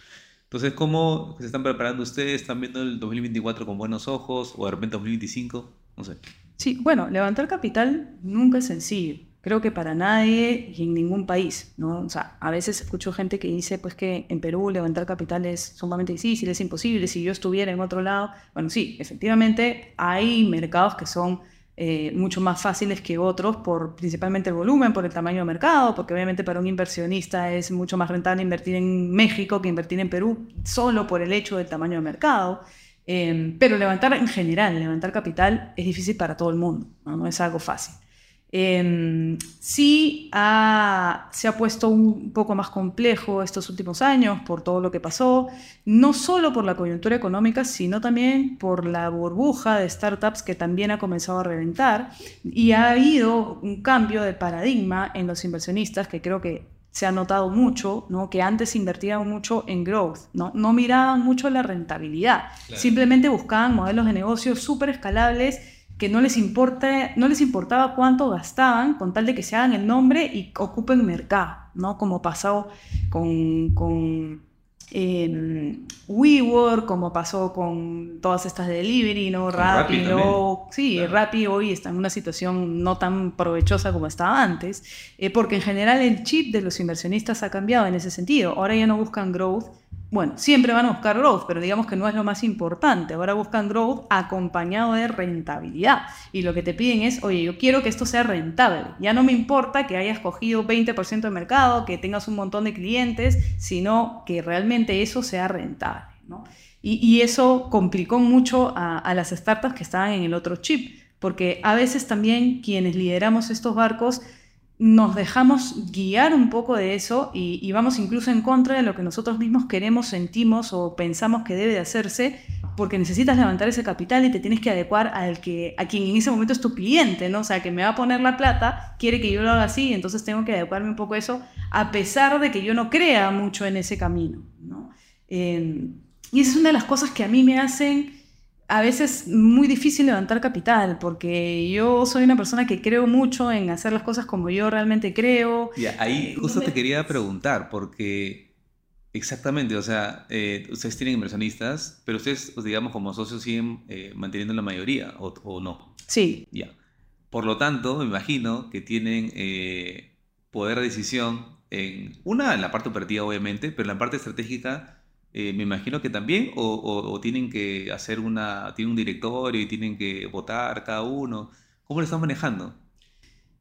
Entonces, ¿cómo se están preparando ustedes? ¿Están viendo el 2024 con buenos ojos o de repente 2025? No sé. Sí, bueno, levantar capital nunca es sencillo creo que para nadie y en ningún país, ¿no? O sea, a veces escucho gente que dice, pues que en Perú levantar capital es sumamente difícil, es imposible, si yo estuviera en otro lado. Bueno, sí, efectivamente hay mercados que son eh, mucho más fáciles que otros por principalmente el volumen, por el tamaño de mercado, porque obviamente para un inversionista es mucho más rentable invertir en México que invertir en Perú, solo por el hecho del tamaño de mercado. Eh, pero levantar en general, levantar capital es difícil para todo el mundo, no, no es algo fácil. Eh, sí se ha puesto un poco más complejo estos últimos años por todo lo que pasó, no solo por la coyuntura económica, sino también por la burbuja de startups que también ha comenzado a reventar y ha habido un cambio de paradigma en los inversionistas que creo que se ha notado mucho, ¿no? que antes invertían mucho en growth, no, no miraban mucho la rentabilidad, simplemente buscaban modelos de negocios súper escalables que no les, importa, no les importaba cuánto gastaban con tal de que se hagan el nombre y ocupen mercado, ¿no? Como pasó con, con en WeWork, como pasó con todas estas de delivery, ¿no? Rappi, sí, Rappi hoy está en una situación no tan provechosa como estaba antes, eh, porque en general el chip de los inversionistas ha cambiado en ese sentido. Ahora ya no buscan growth, bueno, siempre van a buscar growth, pero digamos que no es lo más importante. Ahora buscan growth acompañado de rentabilidad. Y lo que te piden es, oye, yo quiero que esto sea rentable. Ya no me importa que hayas cogido 20% de mercado, que tengas un montón de clientes, sino que realmente eso sea rentable. Y, eso complicó mucho a, a las startups que estaban en el otro chip, porque a veces también quienes lideramos estos barcos nos dejamos guiar un poco de eso y, vamos incluso en contra de lo que nosotros mismos queremos, sentimos o pensamos que debe de hacerse, porque necesitas levantar ese capital y te tienes que adecuar al que, a quien en ese momento es tu cliente, ¿no? O sea, que me va a poner la plata, quiere que yo lo haga así, entonces tengo que adecuarme un poco a eso, a pesar de que yo no crea mucho en ese camino, ¿no? Eh, y esa es una de las cosas que a mí me hacen a veces muy difícil levantar capital, porque yo soy una persona que creo mucho en hacer las cosas como yo realmente creo. Y ahí eh, justo te quería preguntar, porque exactamente, o sea, eh, ustedes tienen inversionistas, pero ustedes, pues, digamos, como socios siguen eh, manteniendo la mayoría, o, no. Sí. Ya. Por lo tanto, me imagino que tienen poder de decisión en, una, en la parte operativa, obviamente, pero en la parte estratégica eh, me imagino que también, o, tienen que hacer una, tienen un directorio y tienen que votar cada uno. ¿Cómo lo están manejando?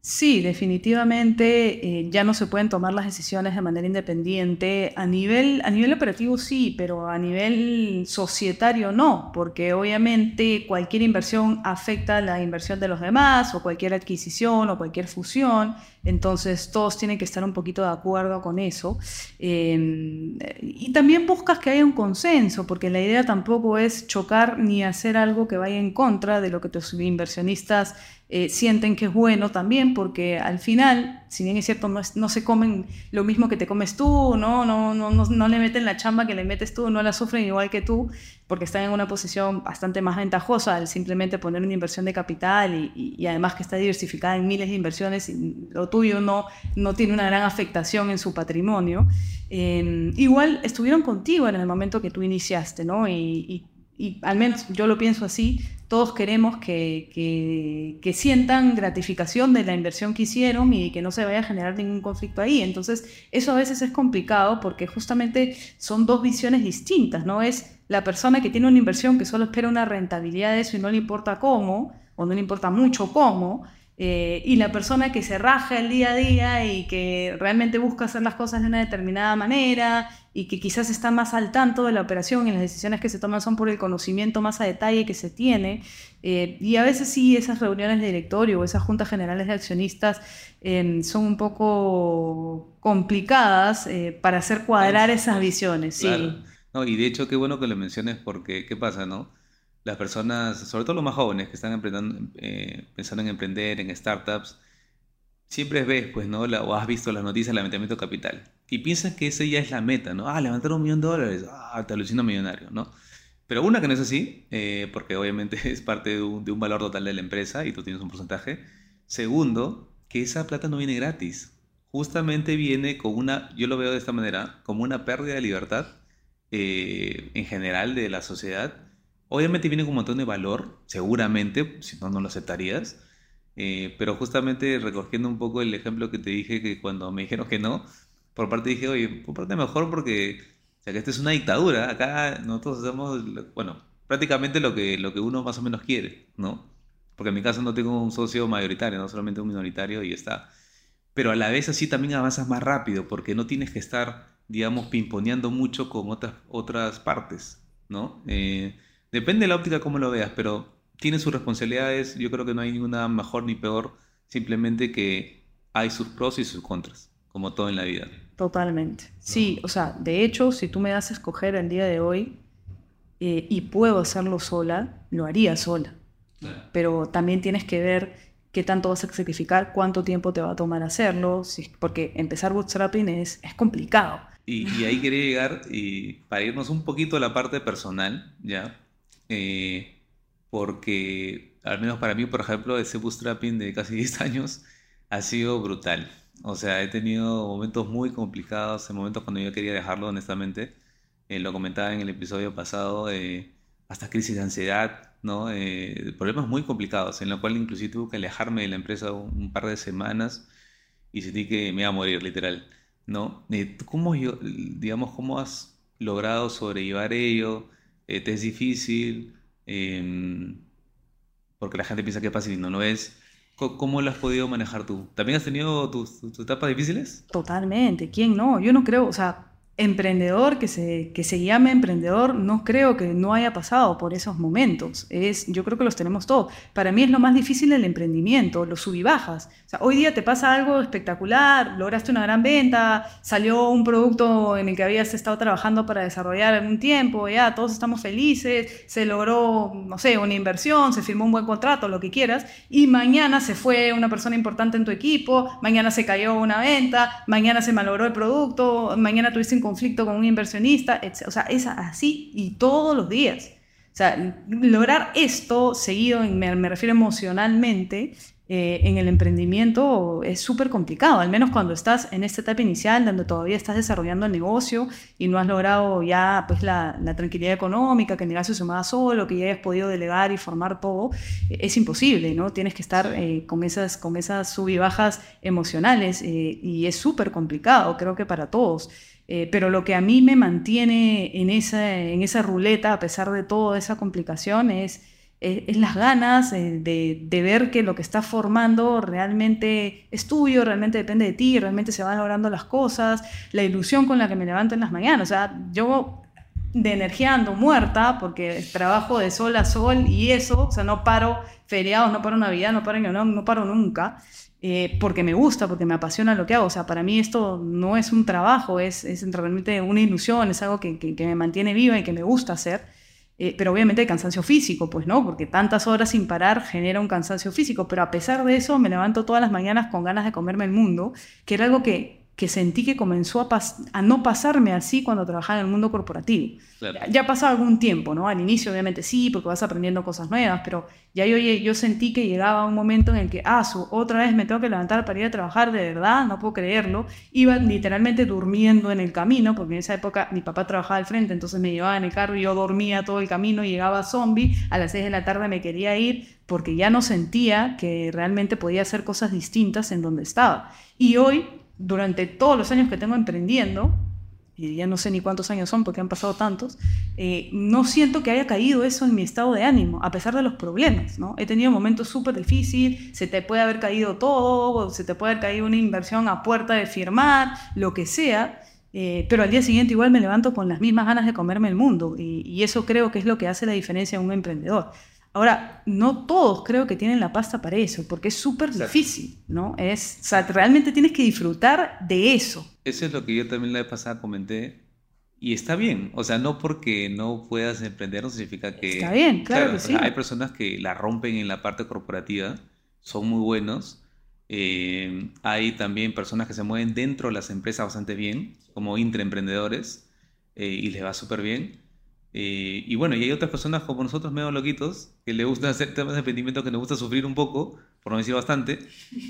Sí, definitivamente eh, ya no se pueden tomar las decisiones de manera independiente. A nivel, a nivel operativo sí, pero a nivel societario no, porque obviamente cualquier inversión afecta la inversión de los demás o cualquier adquisición o cualquier fusión. Entonces todos tienen que estar un poquito de acuerdo con eso. Em, y también buscas que haya un consenso, porque la idea tampoco es chocar ni hacer algo que vaya en contra de lo que tus inversionistas eh, sienten que es bueno también, porque al final, si bien es cierto, no, no, se comen lo mismo que te comes tú, ¿no? No, no, no, no le meten la chamba que le metes tú, no la sufren igual que tú, porque están en una posición bastante más ventajosa al simplemente poner una inversión de capital y, y, además que está diversificada en miles de inversiones y lo tuyo no, no tiene una gran afectación en su patrimonio. Eh, igual estuvieron contigo en el momento que tú iniciaste, ¿no? y y al menos yo lo pienso así, todos queremos que, que, sientan gratificación de la inversión que hicieron y que no se vaya a generar ningún conflicto ahí. Entonces, eso a veces es complicado porque justamente son dos visiones distintas, ¿no? Es la persona que tiene una inversión que solo espera una rentabilidad de eso y no le importa cómo, o no le importa mucho cómo, eh, y la persona que se raja el día a día y que realmente busca hacer las cosas de una determinada manera y que quizás está más al tanto de la operación y las decisiones que se toman son por el conocimiento más a detalle que se tiene. Eh, y a veces sí, esas reuniones de directorio o esas juntas generales de accionistas em, son un poco complicadas eh, para hacer cuadrar esas visiones. Sí. No, y de hecho, qué bueno que lo menciones porque, ¿qué pasa, no? las personas, sobre todo los más jóvenes que están eh, pensando en emprender, en startups, siempre ves, pues, ¿no? o has visto las noticias del levantamiento capital. Y piensas que esa ya es la meta, ¿no? Ah, levantar un millón de dólares, ah, te alucino millonario, ¿no? Pero una que no es así, eh, porque obviamente es parte de un, de un, valor total de la empresa y tú tienes un porcentaje. Segundo, que esa plata no viene gratis. Justamente viene con una, yo lo veo de esta manera, como una pérdida de libertad eh, en general de la sociedad Obviamente viene con un montón de valor, seguramente, si no, no lo aceptarías. Eh, pero justamente recogiendo un poco el ejemplo que te dije, que cuando me dijeron que no, por parte dije, oye, por parte mejor porque, o sea, que esta es una dictadura. Acá nosotros hacemos, bueno, prácticamente lo que, lo que uno más o menos quiere, ¿no? Porque en mi caso no tengo un socio mayoritario, no solamente un minoritario y está. Pero a la vez así también avanzas más rápido porque no tienes que estar, digamos, pimponeando mucho con otras, otras partes, ¿no? Eh, Depende de la óptica cómo lo veas, pero tiene sus responsabilidades. Yo creo que no hay ninguna mejor ni peor, simplemente que hay sus pros y sus contras, como todo en la vida. Totalmente. Sí, o sea, de hecho, si tú me das a escoger el día de hoy eh, y puedo hacerlo sola, lo haría sola. Pero también tienes que ver qué tanto vas a sacrificar, cuánto tiempo te va a tomar hacerlo, porque empezar bootstrapping es, es complicado. Y, y, ahí quería llegar, y para irnos un poquito a la parte personal, ¿ya? Eh, porque al menos para mí, por ejemplo, ese bootstrapping de casi 10 años ha sido brutal. O sea, he tenido momentos muy complicados, en momentos cuando yo quería dejarlo, honestamente. eh, lo comentaba en el episodio pasado, eh, hasta crisis de ansiedad, ¿no? Eh, problemas muy complicados, en lo cual inclusive tuve que alejarme de la empresa un, par de semanas y sentí que me iba a morir, literal, ¿no? ¿Cómo, digamos, cómo has logrado sobrellevar ello? ¿Te es difícil? Em, porque la gente piensa que es fácil y no lo es. ¿Cómo lo has podido manejar tú? ¿También has tenido tus, tus, etapas difíciles? Totalmente, ¿quién no? Yo no creo, o sea, emprendedor que se, que se llame emprendedor, no creo que no haya pasado por esos momentos. Es, yo creo que los tenemos todos. Para mí es lo más difícil el emprendimiento, los subibajas. O sea, hoy día te pasa algo espectacular, lograste una gran venta, salió un producto en el que habías estado trabajando para desarrollar algún tiempo, ya todos estamos felices, se logró, no sé, una inversión, se firmó un buen contrato, lo que quieras, y mañana se fue una persona importante en tu equipo, mañana se cayó una venta, mañana se malogró el producto, mañana tuviste un conflicto con un inversionista, O sea, es así y todos los días. O sea, lograr esto seguido, me, me refiero emocionalmente, eh, en el emprendimiento es súper complicado, al menos cuando estás en esta etapa inicial, donde todavía estás desarrollando el negocio y no has logrado ya pues, la, la tranquilidad económica, que el negocio se mueva solo, que ya hayas podido delegar y formar todo, es imposible, ¿no? Tienes que estar eh, con, esas, con esas sub y bajas emocionales eh, y es súper complicado, creo que para todos. Eh, pero lo que a mí me mantiene en esa, en esa ruleta, a pesar de toda esa complicación, es, es, las ganas eh, de, de, ver que lo que estás formando realmente es tuyo, realmente depende de ti, realmente se van logrando las cosas, la ilusión con la que me levanto en las mañanas. O sea, yo de energía ando muerta porque trabajo de sol a sol y eso, o sea, no paro feriados, no paro Navidad, no paro, no, no paro nunca. Eh, porque me gusta, porque me apasiona lo que hago. O sea, para mí esto no es un trabajo, es, es realmente una ilusión, es algo que, que, me mantiene viva y que me gusta hacer. Eh, pero obviamente hay cansancio físico, pues no, porque tantas horas sin parar genera un cansancio físico. Pero a pesar de eso, me levanto todas las mañanas con ganas de comerme el mundo, que era algo que que sentí que comenzó a, a, no pasarme así cuando trabajaba en el mundo corporativo. Ya, ha pasado algún tiempo, ¿no? Al inicio obviamente sí, porque vas aprendiendo cosas nuevas, pero ya yo, yo sentí que llegaba un momento en el que, ah, su, otra vez me tengo que levantar para ir a trabajar, de verdad, no puedo creerlo. Iba literalmente durmiendo en el camino, porque en esa época mi papá trabajaba al frente, entonces me llevaba en el carro y yo dormía todo el camino, llegaba zombie, a las 6 de la tarde me quería ir porque ya no sentía que realmente podía hacer cosas distintas en donde estaba. Y hoy durante todos los años que tengo emprendiendo, y ya no sé ni cuántos años son porque han pasado tantos, eh, no siento que haya caído eso en mi estado de ánimo, a pesar de los problemas, ¿no? He tenido momentos súper difíciles, se te puede haber caído todo, se te puede haber caído una inversión a puerta de firmar, lo que sea, eh, pero al día siguiente igual me levanto con las mismas ganas de comerme el mundo, y, y eso creo que es lo que hace la diferencia en un emprendedor. Ahora, no todos creo que tienen la pasta para eso, porque es súper difícil, ¿no? Es, o sea, realmente tienes que disfrutar de eso. Eso es lo que yo también la vez pasada comenté. Y está bien, o sea, no porque no puedas emprender no significa que... Está bien, claro, que sí. hay personas que la rompen en la parte corporativa, son muy buenos. Eh, hay también personas que se mueven dentro de las empresas bastante bien, como intraemprendedores, eh, y les va súper bien. Eh, y bueno, y hay otras personas como nosotros, medio loquitos, que le gusta hacer temas de emprendimiento, que nos gusta sufrir un poco, por no decir bastante,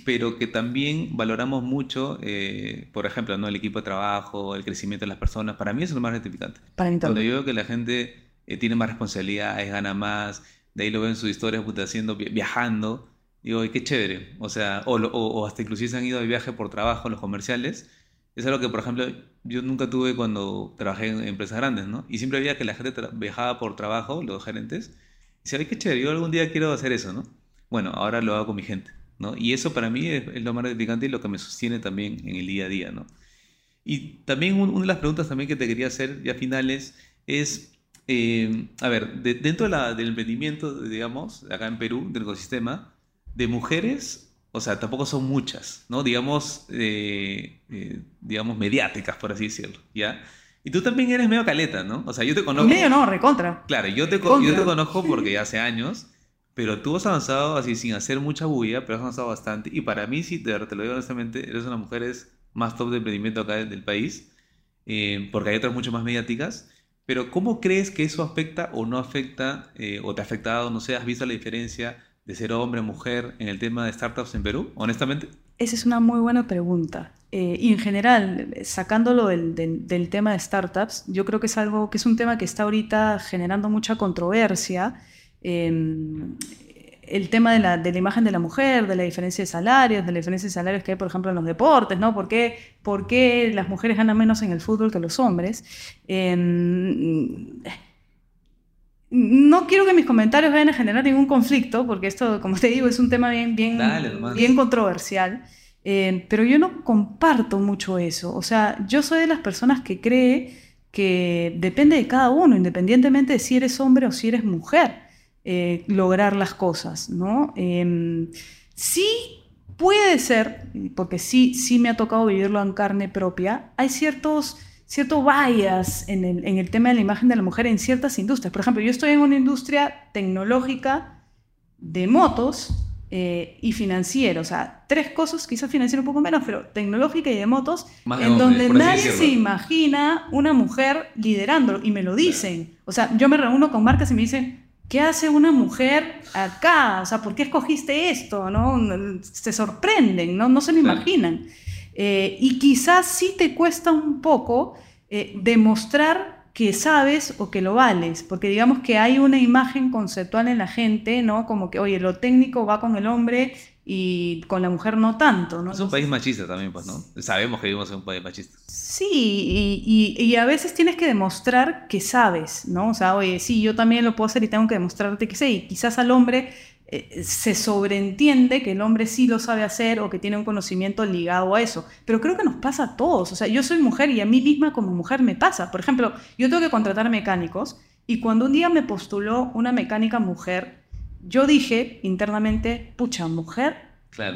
pero que también valoramos mucho, eh, por ejemplo, ¿no? el equipo de trabajo, el crecimiento de las personas. Para mí eso es lo más gratificante. Para mí Cuando yo veo que la gente eh, tiene más responsabilidades, gana más, de ahí lo veo en sus historias, puta, haciendo, viajando, digo, qué chévere. O sea, o, o, hasta inclusive se han ido de viaje por trabajo, los comerciales, es algo que, por ejemplo, yo nunca tuve cuando trabajé en empresas grandes, ¿no? Y siempre había que la gente viajaba por trabajo, los gerentes, y decía, ay, qué chévere, yo algún día quiero hacer eso, ¿no? Bueno, ahora lo hago con mi gente, ¿no? Y eso para mí es, lo más gratificante y lo que me sostiene también en el día a día, ¿no? Y también una de las preguntas también que te quería hacer ya finales es, eh, a ver, dentro del emprendimiento, digamos, acá en Perú, del ecosistema, de mujeres o sea, tampoco son muchas, ¿no? Digamos, eh, eh, digamos, mediáticas, por así decirlo, ¿ya? Y tú también eres medio caleta, ¿no? O sea, yo te conozco... Medio no, recontra. Claro, yo te, yo te conozco porque ya hace años, pero tú has avanzado así sin hacer mucha bulla, pero has avanzado bastante. Y para mí, si te, te lo digo honestamente, eres una de las mujeres más top de emprendimiento acá del país, eh, porque hay otras mucho más mediáticas. Pero ¿cómo crees que eso afecta o no afecta, o te ha afectado, no sé, has visto la diferencia de ser hombre mujer en el tema de startups en Perú, honestamente? Esa es una muy buena pregunta. Eh, y en general, sacándolo del, del, tema de startups, yo creo que es algo que es un tema que está ahorita generando mucha controversia. Em, el tema de la, de imagen de la mujer, de la diferencia de salarios, de la diferencia de salarios que hay, por ejemplo, en los deportes, ¿no? ¿Por qué, por qué las mujeres ganan menos en el fútbol que los hombres? Em, no quiero que mis comentarios vayan a generar ningún conflicto, porque esto, como te digo, es un tema bien, bien, bien controversial. Eh, pero yo no comparto mucho eso. O sea, yo soy de las personas que cree que depende de cada uno, independientemente de si eres hombre o si eres mujer, eh, lograr las cosas, ¿no? Em, sí puede ser, porque sí, sí me ha tocado vivirlo en carne propia, hay ciertos cierto bias en el, en el tema de la imagen de la mujer en ciertas industrias. Por ejemplo, yo estoy en una industria tecnológica de motos eh, y financiera, o sea, tres cosas, quizás financiera un poco menos, pero tecnológica y de motos, en donde nadie se imagina una mujer liderando, y me lo dicen. O sea, yo me reúno con marcas y me dicen, ¿qué hace una mujer acá? O sea, ¿por qué escogiste esto? ¿No? Se sorprenden, no, no se lo imaginan. Eh, y quizás sí te cuesta un poco eh, demostrar que sabes o que lo vales, porque digamos que hay una imagen conceptual en la gente, ¿no? Como que, oye, lo técnico va con el hombre y con la mujer no tanto, ¿no? Es un país machista también, pues, ¿no? Sabemos que vivimos en un país machista. Sí, y, y, a veces tienes que demostrar que sabes, ¿no? O sea, oye, sí, yo también lo puedo hacer y tengo que demostrarte que sé, y quizás al hombre eh, se sobreentiende que el hombre sí lo sabe hacer o que tiene un conocimiento ligado a eso. Pero creo que nos pasa a todos. O sea, yo soy mujer y a mí misma como mujer me pasa. Por ejemplo, yo tengo que contratar mecánicos y cuando un día me postuló una mecánica mujer, yo dije internamente, pucha, mujer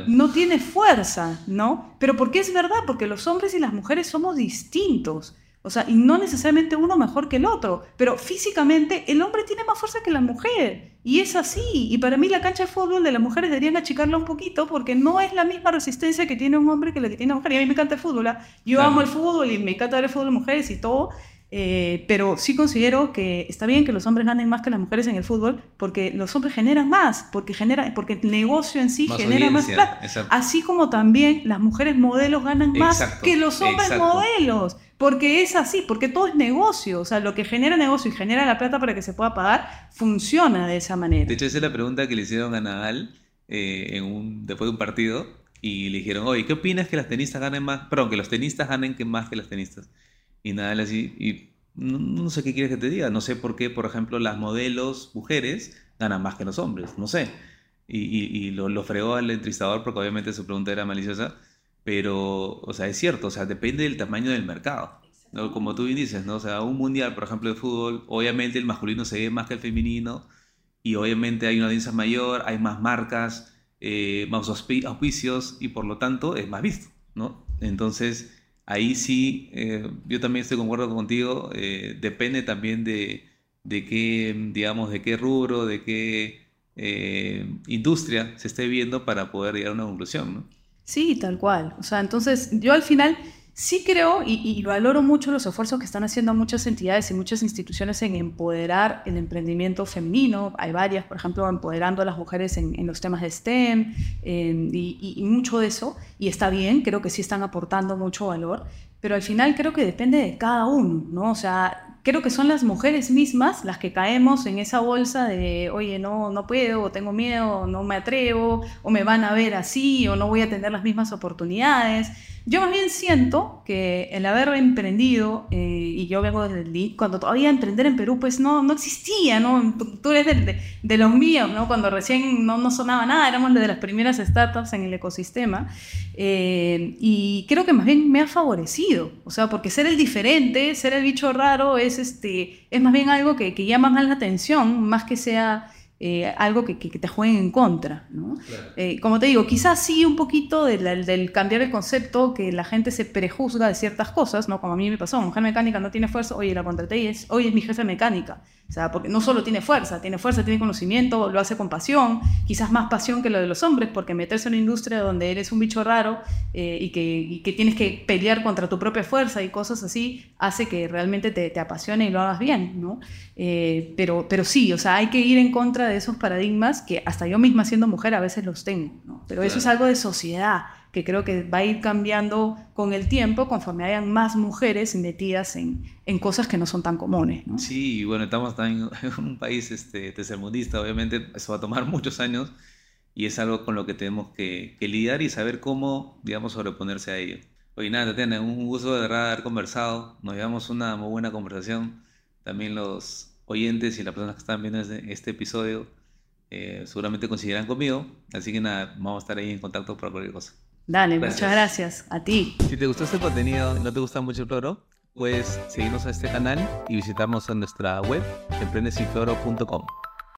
no tiene fuerza, ¿no? Pero porque es verdad, porque los hombres y las mujeres somos distintos. O sea, y no necesariamente uno mejor que el otro, pero físicamente el hombre tiene más fuerza que la mujer. Y es así. Y para mí la cancha de fútbol de las mujeres deberían achicarla un poquito porque no es la misma resistencia que tiene un hombre que la que tiene una mujer. Y a mí me encanta el fútbol. ¿ah? Yo amo el fútbol y me encanta ver el fútbol de mujeres y todo. Eh, pero sí considero que está bien que los hombres ganen más que las mujeres en el fútbol porque los hombres generan más, porque, genera, porque el negocio en sí genera más plata. Así como también las mujeres modelos ganan más que los hombres modelos. Porque es así, porque todo es negocio. O sea, lo que genera negocio y genera la plata para que se pueda pagar, funciona de esa manera. De hecho, esa es la pregunta que le hicieron a Nadal eh, en un, después de un partido. Y le dijeron, oye, ¿qué opinas que las tenistas ganen más? Perdón, que los tenistas ganen que más que las tenistas. Y Nadal así, y no, sé qué quieres que te diga. No sé por qué, por ejemplo, las modelos mujeres ganan más que los hombres. No sé. Y, lo, lo, fregó al entrevistador porque obviamente su pregunta era maliciosa. Pero, o sea, es cierto, o sea, depende del tamaño del mercado. ¿no? Como tú bien dices, ¿no? O sea, un mundial, por ejemplo, de fútbol, obviamente el masculino se ve más que el femenino y obviamente hay una audiencia mayor, hay más marcas, eh, más auspicios y por lo tanto es más visto, ¿no? Entonces, ahí sí, eh, yo también estoy de acuerdo contigo, eh, depende también de, de qué, digamos, de qué rubro, de qué industria se esté viendo para poder llegar a una conclusión, ¿no? Sí, tal cual. O sea, entonces yo al final sí creo y, valoro mucho los esfuerzos que están haciendo muchas entidades y muchas instituciones en empoderar el emprendimiento femenino. Hay varias, por ejemplo, empoderando a las mujeres en, los temas de STEM y, y, mucho de eso. Y está bien, creo que sí están aportando mucho valor, pero al final creo que depende de cada uno, ¿no? O sea, creo que son las mujeres mismas las que caemos en esa bolsa de, oye, no, no puedo, o tengo miedo, no me atrevo, o me van a ver así, o no voy a tener las mismas oportunidades. Yo más bien siento que el haber emprendido, eh, y yo vengo desde el LID, cuando todavía emprender en Perú, pues no, no existía, ¿no? Tú, eres de, de, los míos, ¿no? Cuando recién no, no sonaba nada, éramos de las primeras startups en el ecosistema. Eh, y creo que más bien me ha favorecido, o sea, porque ser el diferente, ser el bicho raro, es, este, es más bien algo que llama más la atención, más que sea eh, algo que, que, te jueguen en contra. ¿no? Eh, como te digo, quizás sí un poquito del, del, cambiar el concepto, que la gente se prejuzga de ciertas cosas, ¿no? como a mí me pasó, mujer mecánica no tiene fuerza, oye, la contraté y es, hoy es mi jefe mecánica. O sea, porque no solo tiene fuerza, tiene fuerza, tiene conocimiento, lo hace con pasión, quizás más pasión que lo de los hombres, porque meterse en una industria donde eres un bicho raro eh, y, que, y, que, tienes que pelear contra tu propia fuerza y cosas así, hace que realmente te, te apasione y lo hagas bien, ¿no? Eh, pero, pero sí, o sea, hay que ir en contra de esos paradigmas que hasta yo misma siendo mujer a veces los tengo, ¿no? Pero eso es algo de sociedad, que creo que va a ir cambiando con el tiempo conforme hayan más mujeres metidas en, en cosas que no son tan comunes. ¿no? Sí, bueno, estamos también en un país este, tercermundista, obviamente eso va a tomar muchos años y es algo con lo que tenemos que, que lidiar y saber cómo, digamos, sobreponerse a ello. Oye, nada, Tatiana, un gusto de verdad haber conversado, nos llevamos una muy buena conversación, también los oyentes y las personas que están viendo este, este episodio eh, seguramente coincidirán conmigo, así que nada, vamos a estar ahí en contacto para cualquier cosa. Dale, Gracias. muchas gracias. A ti. Si te gustó este contenido y no te gusta mucho el cloro, puedes seguirnos a este canal y visitarnos en nuestra web, emprendesinfloro.com.